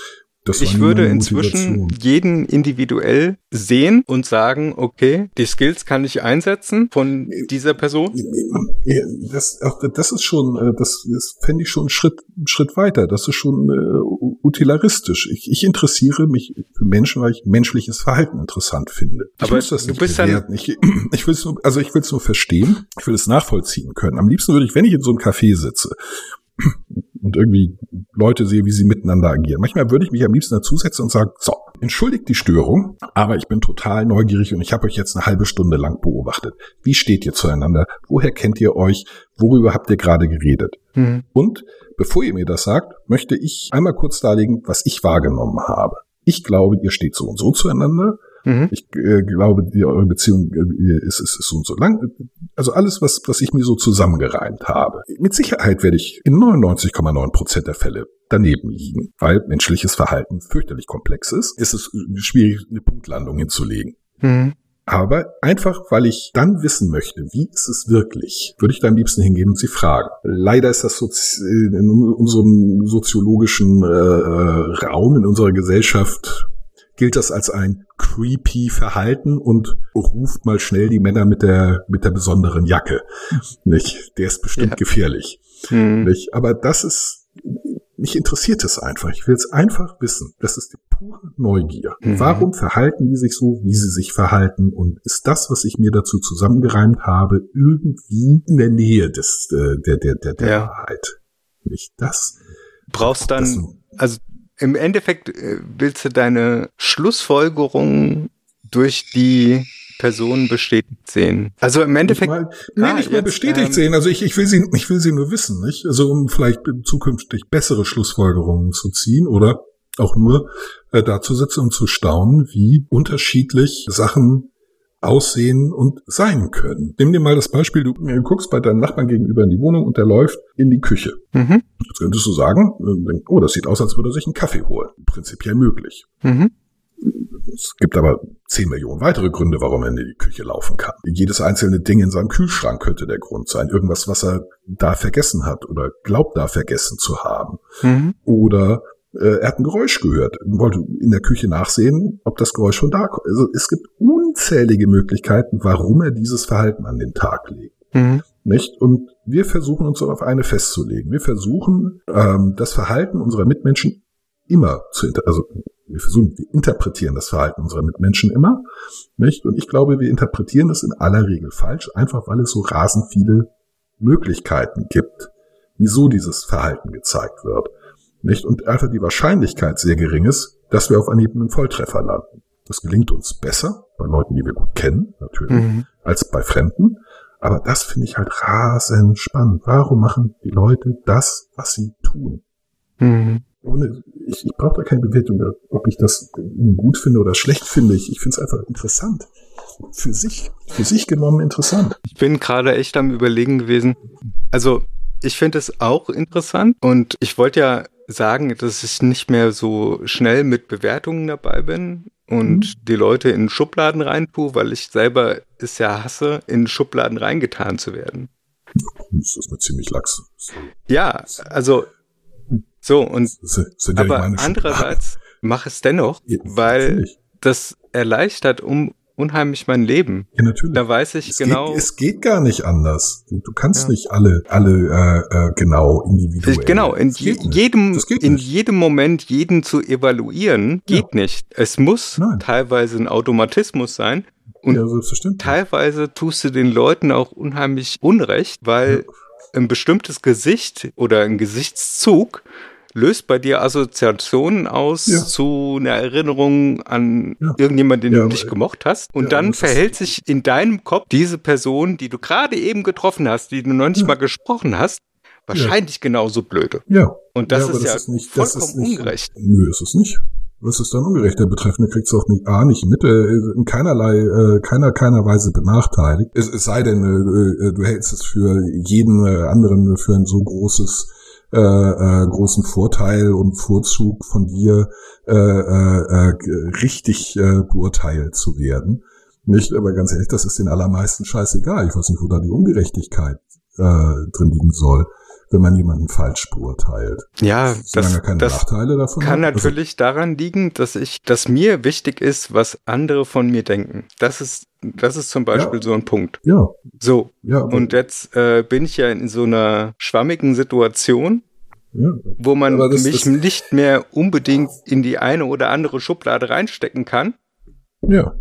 Das ich würde inzwischen jeden individuell sehen und sagen, okay, die Skills kann ich einsetzen von dieser Person. Das, das ist schon, äh, das, das fände ich schon einen Schritt, einen Schritt weiter. Das ist schon äh, utilaristisch. Ich, ich interessiere mich für Menschen, weil ich menschliches Verhalten interessant finde. Ich Aber du nicht bist dann- bewerten. Ich, ich will es nur, also ich will es nur verstehen. Ich will es nachvollziehen können. Am liebsten würde ich, wenn ich in so einem Café sitze und irgendwie Leute sehe, wie sie miteinander agieren. Manchmal würde ich mich am liebsten dazusetzen und sagen, so, entschuldigt die Störung, aber ich bin total neugierig und ich habe euch jetzt eine halbe Stunde lang beobachtet. Wie steht ihr zueinander? Woher kennt ihr euch? Worüber habt ihr gerade geredet? Mhm. Und bevor ihr mir das sagt, möchte ich einmal kurz darlegen, was ich wahrgenommen habe. Ich glaube, ihr steht so und so zueinander. Mhm. Ich äh, glaube, die, eure Beziehung äh, ist, ist, ist so und so lang. Also alles, was, was ich mir so zusammengereimt habe. Mit Sicherheit werde ich in 99,9 Prozent der Fälle daneben liegen, weil menschliches Verhalten fürchterlich komplex ist. Es ist schwierig, eine Punktlandung hinzulegen. Mhm. Aber einfach, weil ich dann wissen möchte, wie ist es wirklich, würde ich da am liebsten hingehen und sie fragen. Leider ist das Sozi in unserem soziologischen äh, äh, Raum, in unserer Gesellschaft, gilt das als ein creepy Verhalten und ruft mal schnell die Männer mit der, mit der besonderen Jacke. Nicht? Der ist bestimmt Ja. gefährlich. Mhm. Nicht? Aber das ist, mich interessiert es einfach. Ich will es einfach wissen. Das ist die pure Neugier. Mhm. Warum verhalten die sich so, wie sie sich verhalten? Und ist das, was ich mir dazu zusammengereimt habe, irgendwie in der Nähe des, äh, der, der, der, der Ja. Wahrheit? Nicht das? Brauchst das dann, also im Endeffekt äh, willst du deine Schlussfolgerung durch die Person bestätigt sehen. Also im Endeffekt, Nicht mal, nee, Ah, nicht mal jetzt, bestätigt ähm, sehen. Also ich, ich will sie, ich will sie nur wissen, nicht? Also um vielleicht zukünftig bessere Schlussfolgerungen zu ziehen oder auch nur äh, da zu sitzen und zu staunen, wie unterschiedlich Sachen aussehen und sein können. Nimm dir mal das Beispiel, du guckst bei deinem Nachbarn gegenüber in die Wohnung und der läuft in die Küche. mhm, Jetzt könntest du sagen, äh, oh, das sieht aus, als würde er sich einen Kaffee holen. Prinzipiell möglich. mhm, Es gibt aber 10 Millionen weitere Gründe, warum er in die Küche laufen kann. Jedes einzelne Ding in seinem Kühlschrank könnte der Grund sein. Irgendwas, was er da vergessen hat oder glaubt da vergessen zu haben. mhm, Oder äh, er hat ein Geräusch gehört, wollte in der Küche nachsehen, ob das Geräusch schon da kommt. Also es gibt unzählige Möglichkeiten, warum er dieses Verhalten an den Tag legt. mhm, Nicht? Und wir versuchen uns auf eine festzulegen. Wir versuchen, ähm, das Verhalten unserer Mitmenschen immer zu, inter also wir versuchen, wir interpretieren das Verhalten unserer Mitmenschen immer, nicht? Und ich glaube, wir interpretieren das in aller Regel falsch, einfach weil es so rasend viele Möglichkeiten gibt, wieso dieses Verhalten gezeigt wird, nicht? Und einfach die Wahrscheinlichkeit sehr gering ist, dass wir auf Anhieb einen Volltreffer landen. Das gelingt uns besser bei Leuten, die wir gut kennen, natürlich mhm. als bei Fremden. Aber das finde ich halt rasend spannend. Warum machen die Leute das, was sie tun? Mhm. Ohne, ich, ich brauche da keine Bewertung, ob ich das gut finde oder schlecht finde. Ich, ich finde es einfach interessant. Für sich, für sich genommen interessant. Ich bin gerade echt am Überlegen gewesen. Also, ich finde es auch interessant und ich wollte ja sagen, dass ich nicht mehr so schnell mit Bewertungen dabei bin und die Leute in Schubladen reintue, weil ich selber es ja hasse, in Schubladen reingetan zu werden. Das ist mir ziemlich lax. Ja, also so und aber andererseits mache es dennoch, weil das erleichtert um unheimlich mein Leben. Ja, natürlich. Da weiß ich es, genau. geht, es geht gar nicht anders. Du du kannst Ja. nicht alle, alle äh, äh, genau individuell. Genau, in je, jedem, in jedem Moment jeden zu evaluieren, geht nicht. Es muss Nein. teilweise ein Automatismus sein. Und ja, selbstverständlich. teilweise tust du den Leuten auch unheimlich Unrecht, weil ein bestimmtes Gesicht oder ein Gesichtszug löst bei dir Assoziationen aus Ja. zu einer Erinnerung an Ja. irgendjemanden, den Ja, du nicht gemocht hast. Und dann das ist- verhält sich in deinem Kopf diese Person, die du gerade eben getroffen hast, die du noch nicht mal gesprochen hast, wahrscheinlich genauso blöde. Ja. Und das ist ja das nicht, das vollkommen ist nicht, ungerecht. Nö, ist es nicht. Was ist dann ungerecht? Der Betreffende kriegt es auch nicht, A, nicht mit, äh, in keinerlei, äh, keiner, keiner Weise benachteiligt. Es, es sei denn, äh, äh, du hältst es für jeden äh, anderen für ein so großes, äh, äh, großen Vorteil und Vorzug von dir, äh, äh, äh, richtig äh, beurteilt zu werden. Nicht, aber ganz ehrlich, das ist den allermeisten scheißegal. Ich weiß nicht, wo da die Ungerechtigkeit äh, drin liegen soll. Wenn man jemanden falsch beurteilt. Ja, Solange das, keine das Nachteile davon kann hat. Also, natürlich daran liegen, dass ich, dass mir wichtig ist, was andere von mir denken. Das ist, das ist zum Beispiel Ja. so ein Punkt. ja, So. ja, Und jetzt äh, bin ich ja in so einer schwammigen Situation, ja. wo man das- mich das- nicht mehr unbedingt in die eine oder andere Schublade reinstecken kann. ja.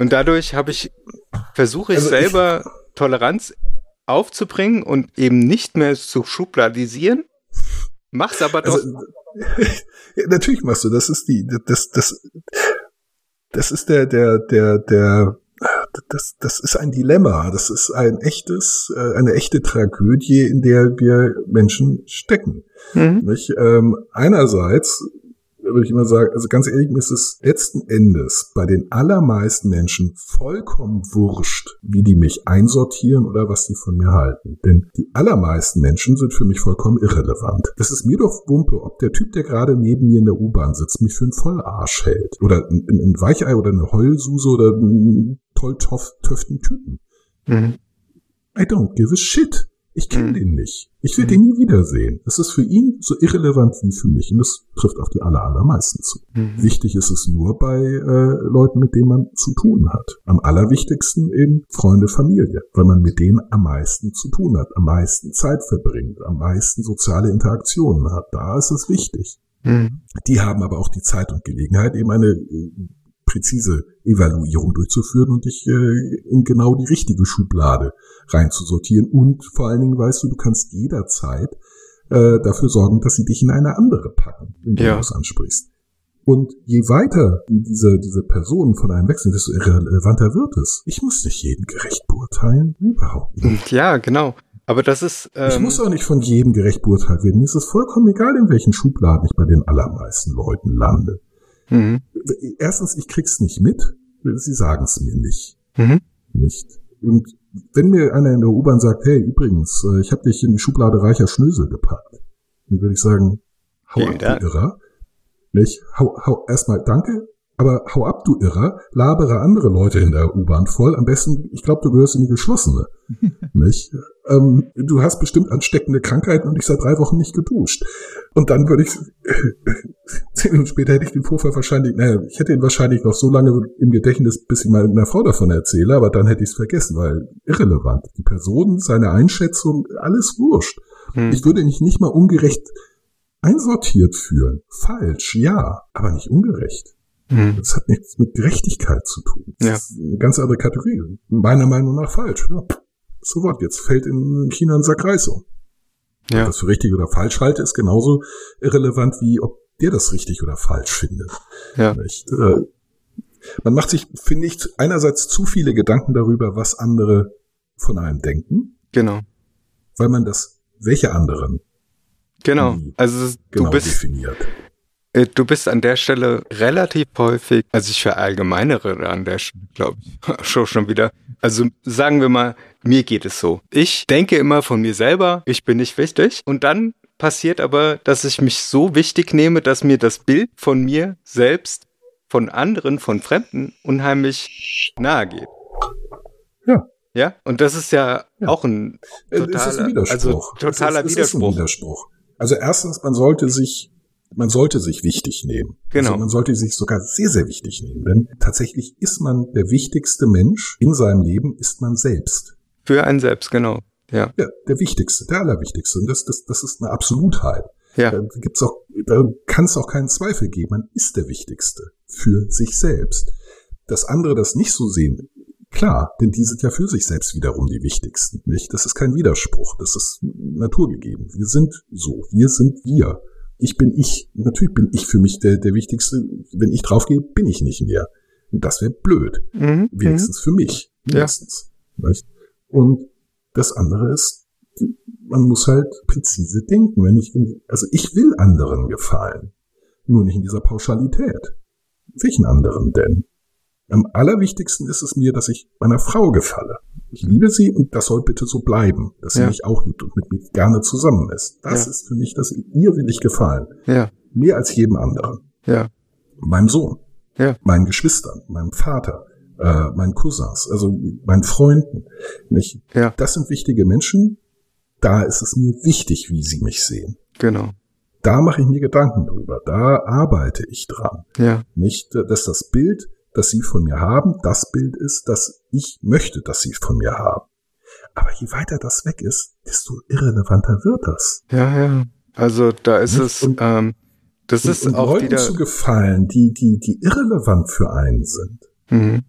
Und dadurch habe ich, versuche ich Also ich- selber Toleranz aufzubringen und eben nicht mehr zu schubladisieren. Mach's aber doch. Also, ja, natürlich machst du, das ist die, das, das, das ist der, der, der, der, das, das ist ein Dilemma. Das ist ein echtes, äh, eine echte Tragödie, in der wir Menschen stecken. mhm. Ähm, einerseits würde ich immer sagen, also ganz ehrlich, mir ist es letzten Endes bei den allermeisten Menschen vollkommen wurscht, wie die mich einsortieren oder was die von mir halten. Denn die allermeisten Menschen sind für mich vollkommen irrelevant. Das ist mir doch Wumpe, ob der Typ, der gerade neben mir in der U-Bahn sitzt, mich für einen Vollarsch hält. Oder ein, ein Weichei oder eine Heulsuse oder einen toll toff, töften Typen. Mhm. I don't give a shit. Ich kenne Mhm. den nicht. Ich will den nie wiedersehen. Das ist für ihn so irrelevant wie für mich. Und das trifft auf die aller, allermeisten zu. Mhm. Wichtig ist es nur bei äh, Leuten, mit denen man zu tun hat. Am allerwichtigsten eben Freunde, Familie, weil man mit denen am meisten zu tun hat, am meisten Zeit verbringt, am meisten soziale Interaktionen hat. Da ist es wichtig. Mhm. Die haben aber auch die Zeit und Gelegenheit, eben eine äh, präzise Evaluierung durchzuführen und dich äh, in genau die richtige Schublade reinzusortieren. Und vor allen Dingen weißt du, du kannst jederzeit äh, dafür sorgen, dass sie dich in eine andere packen, wenn Ja. du es ansprichst. Und je weiter diese, diese Personen von einem wechseln, desto irrelevanter wird es. Ich muss nicht jeden gerecht beurteilen. Überhaupt nicht. Ja, genau. Aber das ist. Ähm, Ich muss auch nicht von jedem gerecht beurteilt werden. Mir ist es vollkommen egal, in welchen Schubladen ich bei den allermeisten Leuten lande. Mhm. Erstens, ich krieg's nicht mit. Sie sagen es mir nicht. Mhm. Nicht. Und wenn mir einer in der U-Bahn sagt, hey, übrigens, äh, ich habe dich in die Schublade reicher Schnösel gepackt, dann würde ich sagen, hau Vielen ab, Irrer. Nicht? Hau, hau, erstmal danke, aber hau ab, du Irrer, labere andere Leute in der U-Bahn voll. Am besten, ich glaube, du gehörst in die geschlossene. nicht? Ähm, du hast bestimmt ansteckende Krankheiten und ich seit drei Wochen nicht geduscht. Und dann würde ich, zehn Minuten später hätte ich den Vorfall wahrscheinlich, naja, ich hätte ihn wahrscheinlich noch so lange im Gedächtnis, bis ich mal einer Frau davon erzähle, aber dann hätte ich es vergessen, weil irrelevant. Die Person, seine Einschätzung, alles wurscht. Mhm. Ich würde mich nicht mal ungerecht einsortiert fühlen. Falsch, ja, aber nicht ungerecht. Mhm. Das hat nichts mit Gerechtigkeit zu tun. Das Ja. ist eine ganz andere Kategorie. Meiner Meinung nach falsch. Ja. So what, jetzt fällt in China ein Sack Reis um. Ob Ja. das für richtig oder falsch halte, ist genauso irrelevant, wie ob der das richtig oder falsch findet. Ja. Nicht? Äh, Man macht sich, finde ich, einerseits zu viele Gedanken darüber, was andere von einem denken, Genau. weil man das, welche anderen Genau. Also genau du bist definiert. Äh, Du bist an der Stelle relativ häufig, also ich verallgemeinere an der Stelle, glaube ich, schon schon wieder. Also sagen wir mal, mir geht es so. Ich denke immer von mir selber, ich bin nicht wichtig. Und dann passiert aber, dass ich mich so wichtig nehme, dass mir das Bild von mir selbst, von anderen, von Fremden unheimlich nahe geht. Ja. Ja, und das ist ja, Ja. auch ein Äh, es ist ein totaler, Widerspruch. also totaler es ist, es Ist ein Widerspruch. Widerspruch. Also erstens, man sollte sich, man sollte sich wichtig nehmen. Genau. Also man sollte sich sogar sehr, sehr wichtig nehmen. Denn tatsächlich ist man der wichtigste Mensch in seinem Leben, ist man selbst. Für einen selbst, genau. Ja, Ja, der wichtigste, der allerwichtigste. Und das, das, das ist eine Absolutheit. ja, Da gibt's auch, da kann es auch keinen Zweifel geben. Man ist der Wichtigste für sich selbst. Dass andere das nicht so sehen, klar, denn die sind ja für sich selbst wiederum die Wichtigsten. Nicht? Das ist kein Widerspruch. Das ist naturgegeben. Wir sind so. Wir sind wir. Ich bin ich. Natürlich bin ich für mich der, der Wichtigste. Wenn ich draufgehe, bin ich nicht mehr. Und das wäre blöd. mhm. Wenigstens für mich. Ja. Wenigstens. Nicht? Und das andere ist, man muss halt präzise denken. Wenn ich, also ich will anderen gefallen. Nur nicht in dieser Pauschalität. Welchen anderen denn? Am allerwichtigsten ist es mir, dass ich meiner Frau gefalle. Ich liebe sie und das soll bitte so bleiben, dass sie Ja. mich auch liebt und mit mir gerne zusammen ist. Das Ja. ist für mich, das ihr will ich gefallen. ja, Mehr als jedem anderen. ja, Meinem Sohn ja, meinen Geschwistern, meinem Vater, äh, meinen Cousins, also meinen Freunden. Nicht? ja. Das sind wichtige Menschen Da ist es mir wichtig, wie sie mich sehen. Genau. Da mache ich mir Gedanken drüber. Da arbeite ich dran. Ja. Nicht, dass das Bild, das sie von mir haben, das Bild ist, das ich möchte, dass sie von mir haben. Aber je weiter das weg ist, desto irrelevanter wird das. Ja, ja. Also da ist es, Und- ähm, das Und, ist und auch Leuten wieder. zu gefallen, die, die, die irrelevant für einen sind, Mhm.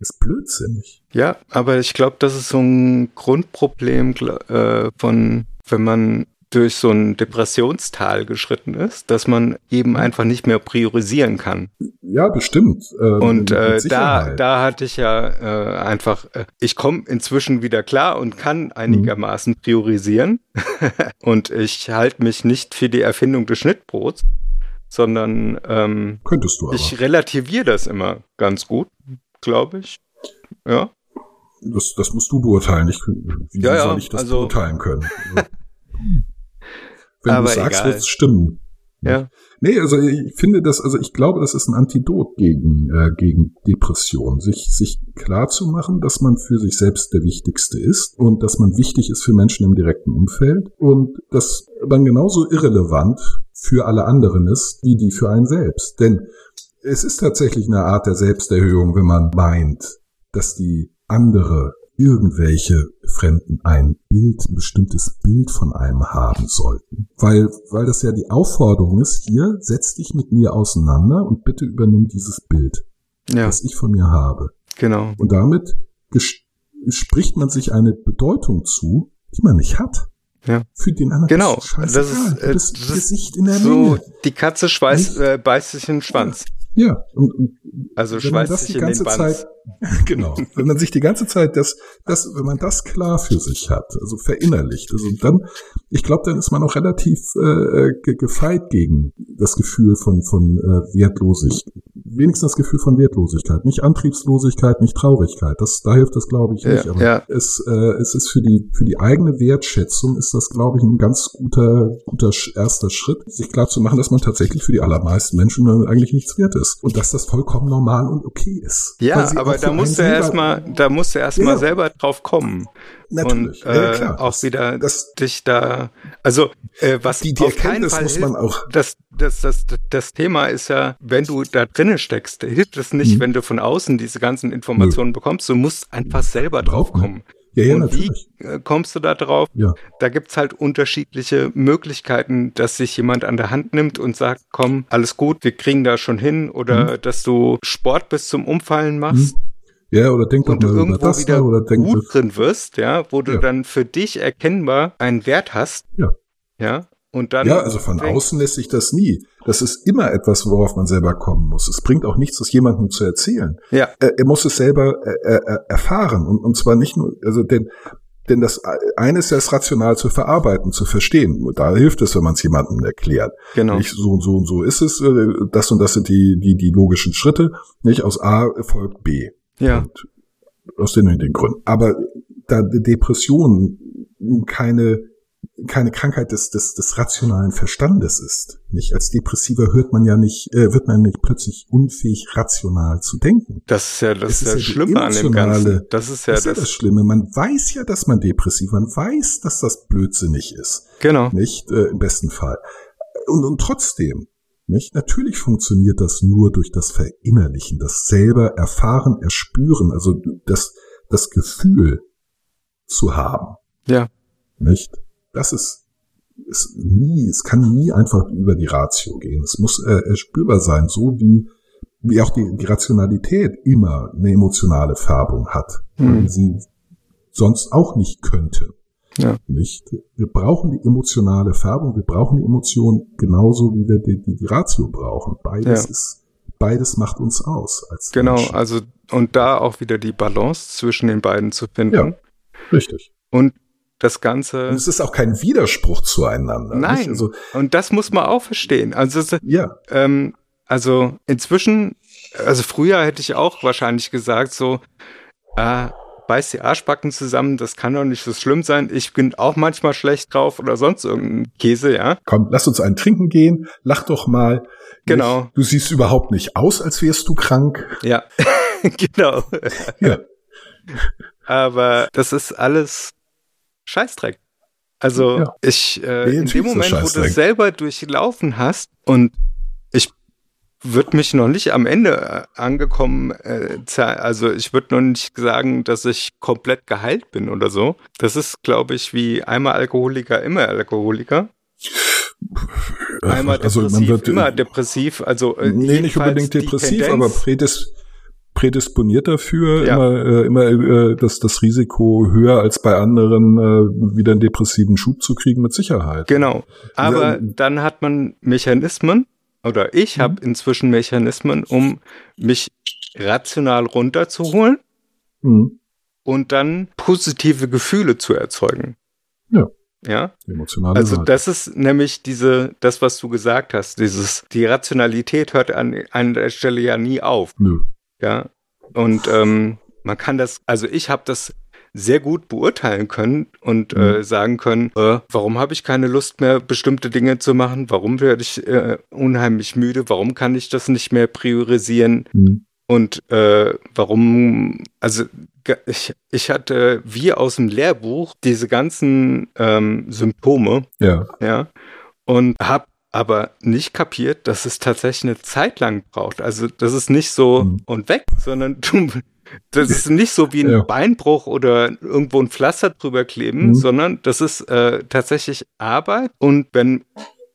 ist blödsinnig. Ja, aber ich glaube, das ist so ein Grundproblem äh, von, wenn man durch so ein Depressionstal geschritten ist, dass man eben einfach nicht mehr priorisieren kann. Ja, bestimmt. ähm, Und äh, da, da hatte ich ja äh, einfach, äh, ich komme inzwischen wieder klar und kann einigermaßen priorisieren. und ich halte mich nicht für die Erfindung des Schnittbrots, sondern ähm, Könntest du aber. ich relativiere das immer ganz gut, glaube ich. Ja. das, das musst du beurteilen. Ich, wie Ja, ja, soll ich das also- beurteilen können? Wenn Aber du sagst, wird es stimmen. Ja. Nee, also ich finde das, also ich glaube, das ist ein Antidot gegen, äh, gegen Depression. Sich, sich klar zu machen, dass man für sich selbst der Wichtigste ist und dass man wichtig ist für Menschen im direkten Umfeld und dass man genauso irrelevant für alle anderen ist, wie die für einen selbst. Denn es ist tatsächlich eine Art der Selbsterhöhung, wenn man meint, dass die andere irgendwelche Fremden ein Bild, ein bestimmtes Bild von einem haben sollten. Weil, weil das ja die Aufforderung ist, hier, setz dich mit mir auseinander und bitte übernimm dieses Bild, Ja, das ich von mir habe. genau. Und damit spricht man sich eine Bedeutung zu, die man nicht hat. Ja. Für den anderen Genau, ist das ist, äh, das, Gesicht in der So, Menge. die Katze schweißt, äh, beißt sich in den Schwanz. Ja, und, und Also wenn man das sich die ganze. Zeit, genau, wenn man sich die ganze Zeit das, das, wenn man das klar für sich hat, also verinnerlicht, also dann, ich glaube, dann ist man auch relativ äh, ge gefeit gegen das Gefühl von von äh, Wertlosigkeit, wenigstens das Gefühl von Wertlosigkeit, nicht Antriebslosigkeit, nicht Traurigkeit. Das, da hilft das, glaube ich, nicht. Ja, aber ja. es, äh, es ist für die für die eigene Wertschätzung ist das, glaube ich, ein ganz guter guter erster Schritt, sich klar zu machen, dass man tatsächlich für die allermeisten Menschen äh, eigentlich nichts wert ist und dass das vollkommen normal und okay ist. Ja, aber da musst du einen erstmal, da musst du erstmal Ja. selber drauf kommen. Natürlich, Und äh, ja, auch Das- wieder das- dich da, also äh, was Die, die auf keinen Erkenntnis Fall muss man auch. das, das, das, das Thema ist ja, wenn du da drinnen steckst, hilft es nicht, Mhm. wenn du von außen diese ganzen Informationen bekommst. Du musst einfach selber drauf kommen. Ja, ja, Und natürlich. wie äh, kommst du da drauf? Ja. Da gibt's halt unterschiedliche Möglichkeiten, dass sich jemand an der Hand nimmt und sagt, komm, alles gut, wir kriegen da schon hin. Mhm. Oder dass du Sport bis zum Umfallen machst Ja, oder denk doch mal über irgendwo das wieder oder denk gut drin wirst, ja, wo du Ja. dann für dich erkennbar einen Wert hast. Ja. Ja. Und dann. Ja, also von außen lässt sich das nie. Das ist immer etwas, worauf man selber kommen muss. Es bringt auch nichts, das jemandem zu erzählen. Ja. Er, er muss es selber äh, äh, erfahren und, und zwar nicht nur, also denn denn das eine ist ja es rational zu verarbeiten, zu verstehen. Da hilft es, wenn man es jemandem erklärt. Genau. Nicht so und so und so ist es, äh, das und das sind die die die logischen Schritte. Nicht aus A folgt B. Ja. Und aus den, den Gründen. Aber da Depression keine, keine Krankheit des, des, des rationalen Verstandes ist, nicht? Als Depressiver hört man ja nicht, äh, wird man nicht plötzlich unfähig, rational zu denken. Das ist ja das, ist ja Schlimme an dem Ganzen. Das ist ja das ist ja das. das Schlimme. Man weiß ja, dass man depressiv, man weiß, dass das blödsinnig ist, Genau. nicht? Äh, Im besten Fall. Und, und trotzdem, nicht? Natürlich funktioniert das nur durch das Verinnerlichen, das selber erfahren, erspüren, also das, das Gefühl zu haben. Ja. Nicht? Das ist, ist nie, es kann nie einfach über die Ratio gehen. Es muss äh, erspürbar sein, so wie, wie auch die, die Rationalität immer eine emotionale Färbung hat, die sie sonst auch nicht könnte. Ja. Nicht? Wir brauchen die emotionale Färbung, wir brauchen die Emotion genauso wie wir die, die, die Ratio brauchen. Beides Ja. ist, beides macht uns aus als Genau. Menschen. Also, und da auch wieder die Balance zwischen den beiden zu finden. Ja. Richtig. Und das Ganze. Und es ist auch kein Widerspruch zueinander. Nein. Also, Und das muss man auch verstehen. Also, ja, ähm, also inzwischen, also früher hätte ich auch wahrscheinlich gesagt, so, äh, beiß die Arschbacken zusammen, das kann doch nicht so schlimm sein. Ich bin auch manchmal schlecht drauf oder sonst irgendein Käse, ja. komm, lass uns einen trinken gehen, lach doch mal. Genau. Nicht? Du siehst überhaupt nicht aus, als wärst du krank. Ja, genau. Ja. Aber das ist alles Scheißdreck. Also Ja. ich äh, Nee, in dem Moment, wo du es selber durchlaufen hast und ich würde mich noch nicht am Ende äh, angekommen, äh, also ich würde noch nicht sagen, dass ich komplett geheilt bin oder so. Das ist, glaube ich, wie einmal Alkoholiker, immer Alkoholiker. Einmal also depressiv, man wird immer depressiv. Also äh, nee, nicht unbedingt depressiv, Tendenz- aber prädis prädisponiert dafür, Ja. immer, äh, immer äh, das, das Risiko höher als bei anderen, äh, wieder einen depressiven Schub zu kriegen, mit Sicherheit. Genau. Aber Ja. dann hat man Mechanismen, oder ich habe inzwischen Mechanismen, um mich rational runterzuholen Mhm. und dann positive Gefühle zu erzeugen. Ja. Ja. Emotionale Also Seite. das ist nämlich diese, das, was du gesagt hast, dieses, die Rationalität hört an, an der Stelle ja nie auf. Nö. Ja. Und ähm, man kann das, also ich habe das sehr gut beurteilen können und äh, sagen können, äh, warum habe ich keine Lust mehr, bestimmte Dinge zu machen? Warum werde ich äh, unheimlich müde? Warum kann ich das nicht mehr priorisieren? Mhm. Und äh, warum, also ich, ich hatte wie aus dem Lehrbuch diese ganzen ähm, Symptome, Ja. ja, und habe aber nicht kapiert, dass es tatsächlich eine Zeit lang braucht. Also das ist nicht so Mhm. und weg, sondern du, das ist nicht so wie ein Ja. Beinbruch oder irgendwo ein Pflaster drüber kleben, Mhm. sondern das ist äh, tatsächlich Arbeit. Und wenn,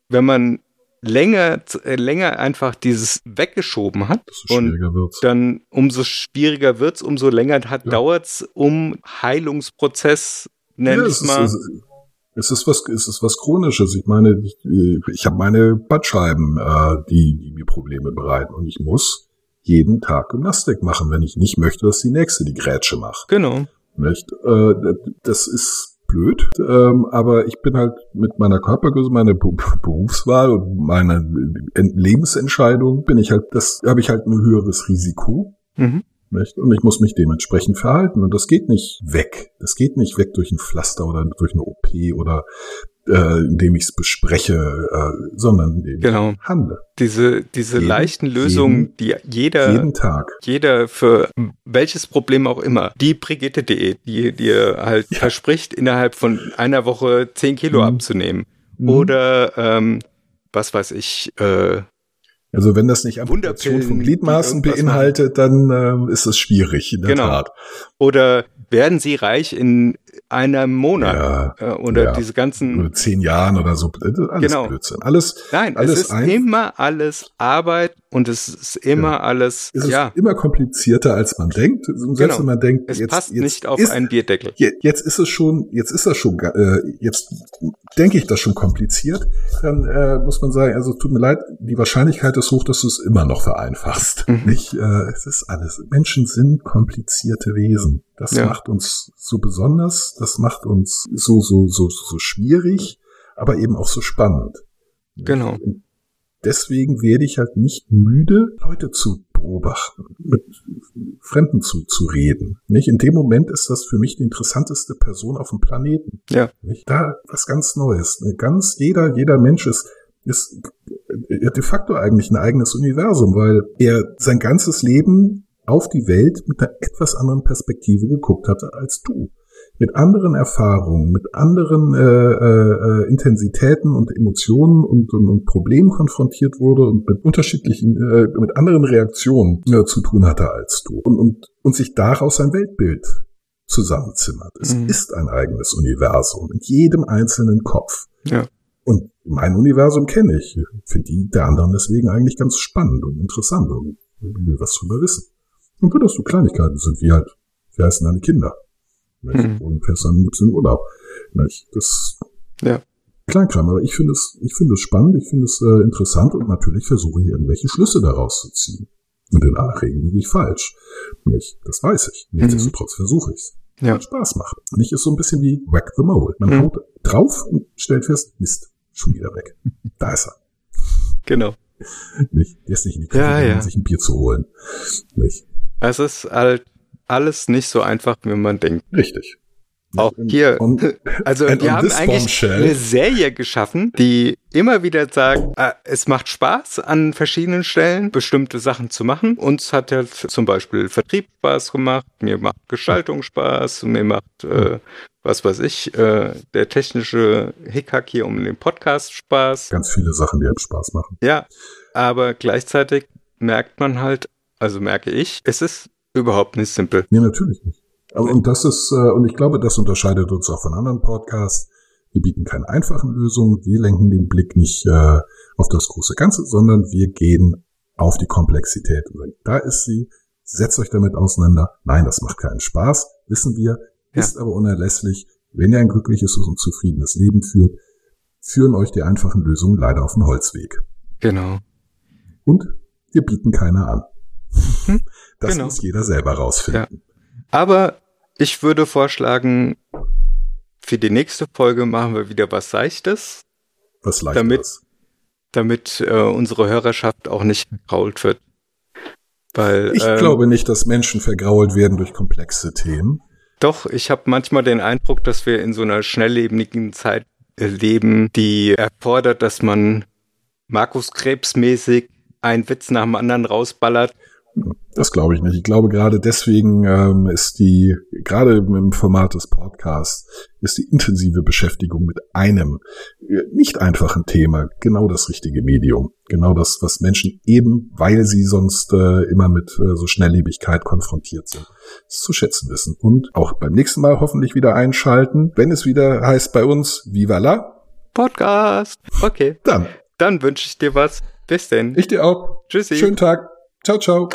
wenn man länger, äh, länger einfach dieses weggeschoben hat und wird's. dann umso schwieriger wird's, umso länger hat, Ja. dauert's um Heilungsprozess, nenn Ja, ich es, mal. es, ist- es ist was, es ist was Chronisches. Ich meine, ich, ich habe meine Bandscheiben, äh, die, die mir Probleme bereiten. Und ich muss jeden Tag Gymnastik machen, wenn ich nicht möchte, dass die nächste die Grätsche macht. genau. Nicht? Äh, das ist blöd, ähm, aber ich bin halt mit meiner Körpergröße, meiner Bu- Berufswahl und meiner Ent- Lebensentscheidung bin ich halt, das habe ich halt ein höheres Risiko. Mhm. Nicht? Und ich muss mich dementsprechend verhalten. Und das geht nicht weg. Das geht nicht weg durch ein Pflaster oder durch eine OP oder äh, indem ich es bespreche, äh, sondern indem Genau. ich handle. Diese, diese Jeden- leichten Lösungen, jeden- die jeder, Jeden Tag. jeder für welches Problem auch immer, die Brigitte.de, die dir halt Ja. verspricht, innerhalb von einer Woche 10 Kilo Mhm. abzunehmen. Mhm. Oder, ähm, was weiß ich, äh, Also wenn das nicht Amputation von Gliedmaßen beinhaltet, dann ähm, ist es schwierig, in der Genau. Tat. oder werden sie reich in einem Monat? Ja, Äh, oder ja. diese ganzen, Oder zehn Jahren oder so. Ist Alles Genau. Blödsinn. Alles nein, alles es ist ein- immer alles Arbeit und es ist immer alles, es ist ja, immer komplizierter, als man denkt. Selbst Genau. wenn man denkt, es jetzt, passt jetzt nicht auf ist, einen Bierdeckel. Je- Jetzt ist es schon, jetzt ist das schon, äh, jetzt denke ich das schon kompliziert. Dann äh, muss man sagen, also tut mir leid, die Wahrscheinlichkeit ist hoch, dass du es immer noch vereinfachst. Mhm. Nicht, äh, es ist alles. Menschen sind komplizierte Wesen. Das Ja. macht uns so besonders, das macht uns so so so so schwierig, aber eben auch so spannend. Genau. Und deswegen werde ich halt nicht müde, Leute zu beobachten, mit Fremden zu, zu reden. Nicht? In dem Moment ist das für mich die interessanteste Person auf dem Planeten. Ja. Nicht? Da was ganz Neues. Eine Ganz jeder, jeder Mensch ist, ist äh, de facto eigentlich ein eigenes Universum, weil er sein ganzes Leben auf die Welt mit einer etwas anderen Perspektive geguckt hatte als du mit anderen Erfahrungen, mit anderen äh, äh, Intensitäten und Emotionen und, und, und Problemen konfrontiert wurde und mit unterschiedlichen, äh, mit anderen Reaktionen äh, zu tun hatte als du und, und, und sich daraus ein Weltbild zusammenzimmert. Es Mhm. ist ein eigenes Universum in jedem einzelnen Kopf. Ja. Und mein Universum kenne ich. Finde die der anderen deswegen eigentlich ganz spannend und interessant und will was drüber wissen. Und wenn das so Kleinigkeiten sind, wie halt, wie heißen deine Kinder? Mhm. Und fährst dann gibt's in den Urlaub. Nicht? Das Ja. Kleinkram, aber ich finde es, ich finde es spannend, ich finde es äh, interessant und natürlich versuche ich irgendwelche Schlüsse daraus zu ziehen. Und in aller Regel liege ich falsch. Nicht? Das weiß ich. Nichtsdestotrotz versuche ich's. Ja. Spaß macht. Nicht ist so ein bisschen wie Whack the Mole. Man Mhm. haut drauf und stellt fest, Mist, schon wieder weg. Da ist er. Genau. Nicht? Der ist nicht in die Küche Ja, ja. sich ein Bier zu holen. Nicht? Es ist halt alles nicht so einfach, wie man denkt. Richtig. Auch hier. Und, also and wir haben eigentlich bombshell- eine Serie geschaffen, die immer wieder sagt, äh, es macht Spaß an verschiedenen Stellen bestimmte Sachen zu machen. Uns hat ja zum Beispiel Vertrieb Spaß gemacht, mir macht Gestaltung Spaß, mir macht äh, was weiß ich, äh, der technische Hickhack hier um den Podcast Spaß. ganz viele Sachen, die einem Spaß machen. Ja, aber gleichzeitig merkt man halt, also merke ich, es ist überhaupt nicht simpel. Nee, natürlich nicht. Aber, und das ist, äh, und ich glaube, das unterscheidet uns auch von anderen Podcasts. Wir bieten keine einfachen Lösungen. Wir lenken den Blick nicht äh, auf das große Ganze, sondern wir gehen auf die Komplexität. Und da ist sie. Setzt euch damit auseinander. Nein, das macht keinen Spaß. Wissen wir. Ja. Ist aber unerlässlich. Wenn ihr ein glückliches und zufriedenes Leben führt, führen euch die einfachen Lösungen leider auf den Holzweg. Genau. Und wir bieten keine an. Hm, Das genau. muss jeder selber rausfinden. Aber ich würde vorschlagen, für die nächste Folge machen wir wieder was Seichtes, Was leicht Damit- damit äh, unsere Hörerschaft auch nicht verkrault wird. Weil Ich ähm, glaube nicht, dass Menschen vergrault werden durch komplexe Themen. doch, ich habe manchmal den Eindruck, dass wir in so einer schnelllebigen Zeit leben, die erfordert, dass man Markus Krebs mäßig einen Witz nach dem anderen rausballert. Das glaube ich nicht. Ich glaube gerade deswegen ähm, ist die, gerade im Format des Podcasts, ist die intensive Beschäftigung mit einem äh, nicht einfachen Thema genau das richtige Medium. Genau das, was Menschen eben, weil sie sonst äh, immer mit äh, so Schnelllebigkeit konfrontiert sind, zu schätzen wissen. Und auch beim nächsten Mal hoffentlich wieder einschalten, wenn es wieder heißt bei uns, Viva la, Podcast. Okay, dann. dann wünsche ich dir was. Bis denn. Ich dir auch. Tschüssi. Schönen Tag. Ciao, ciao.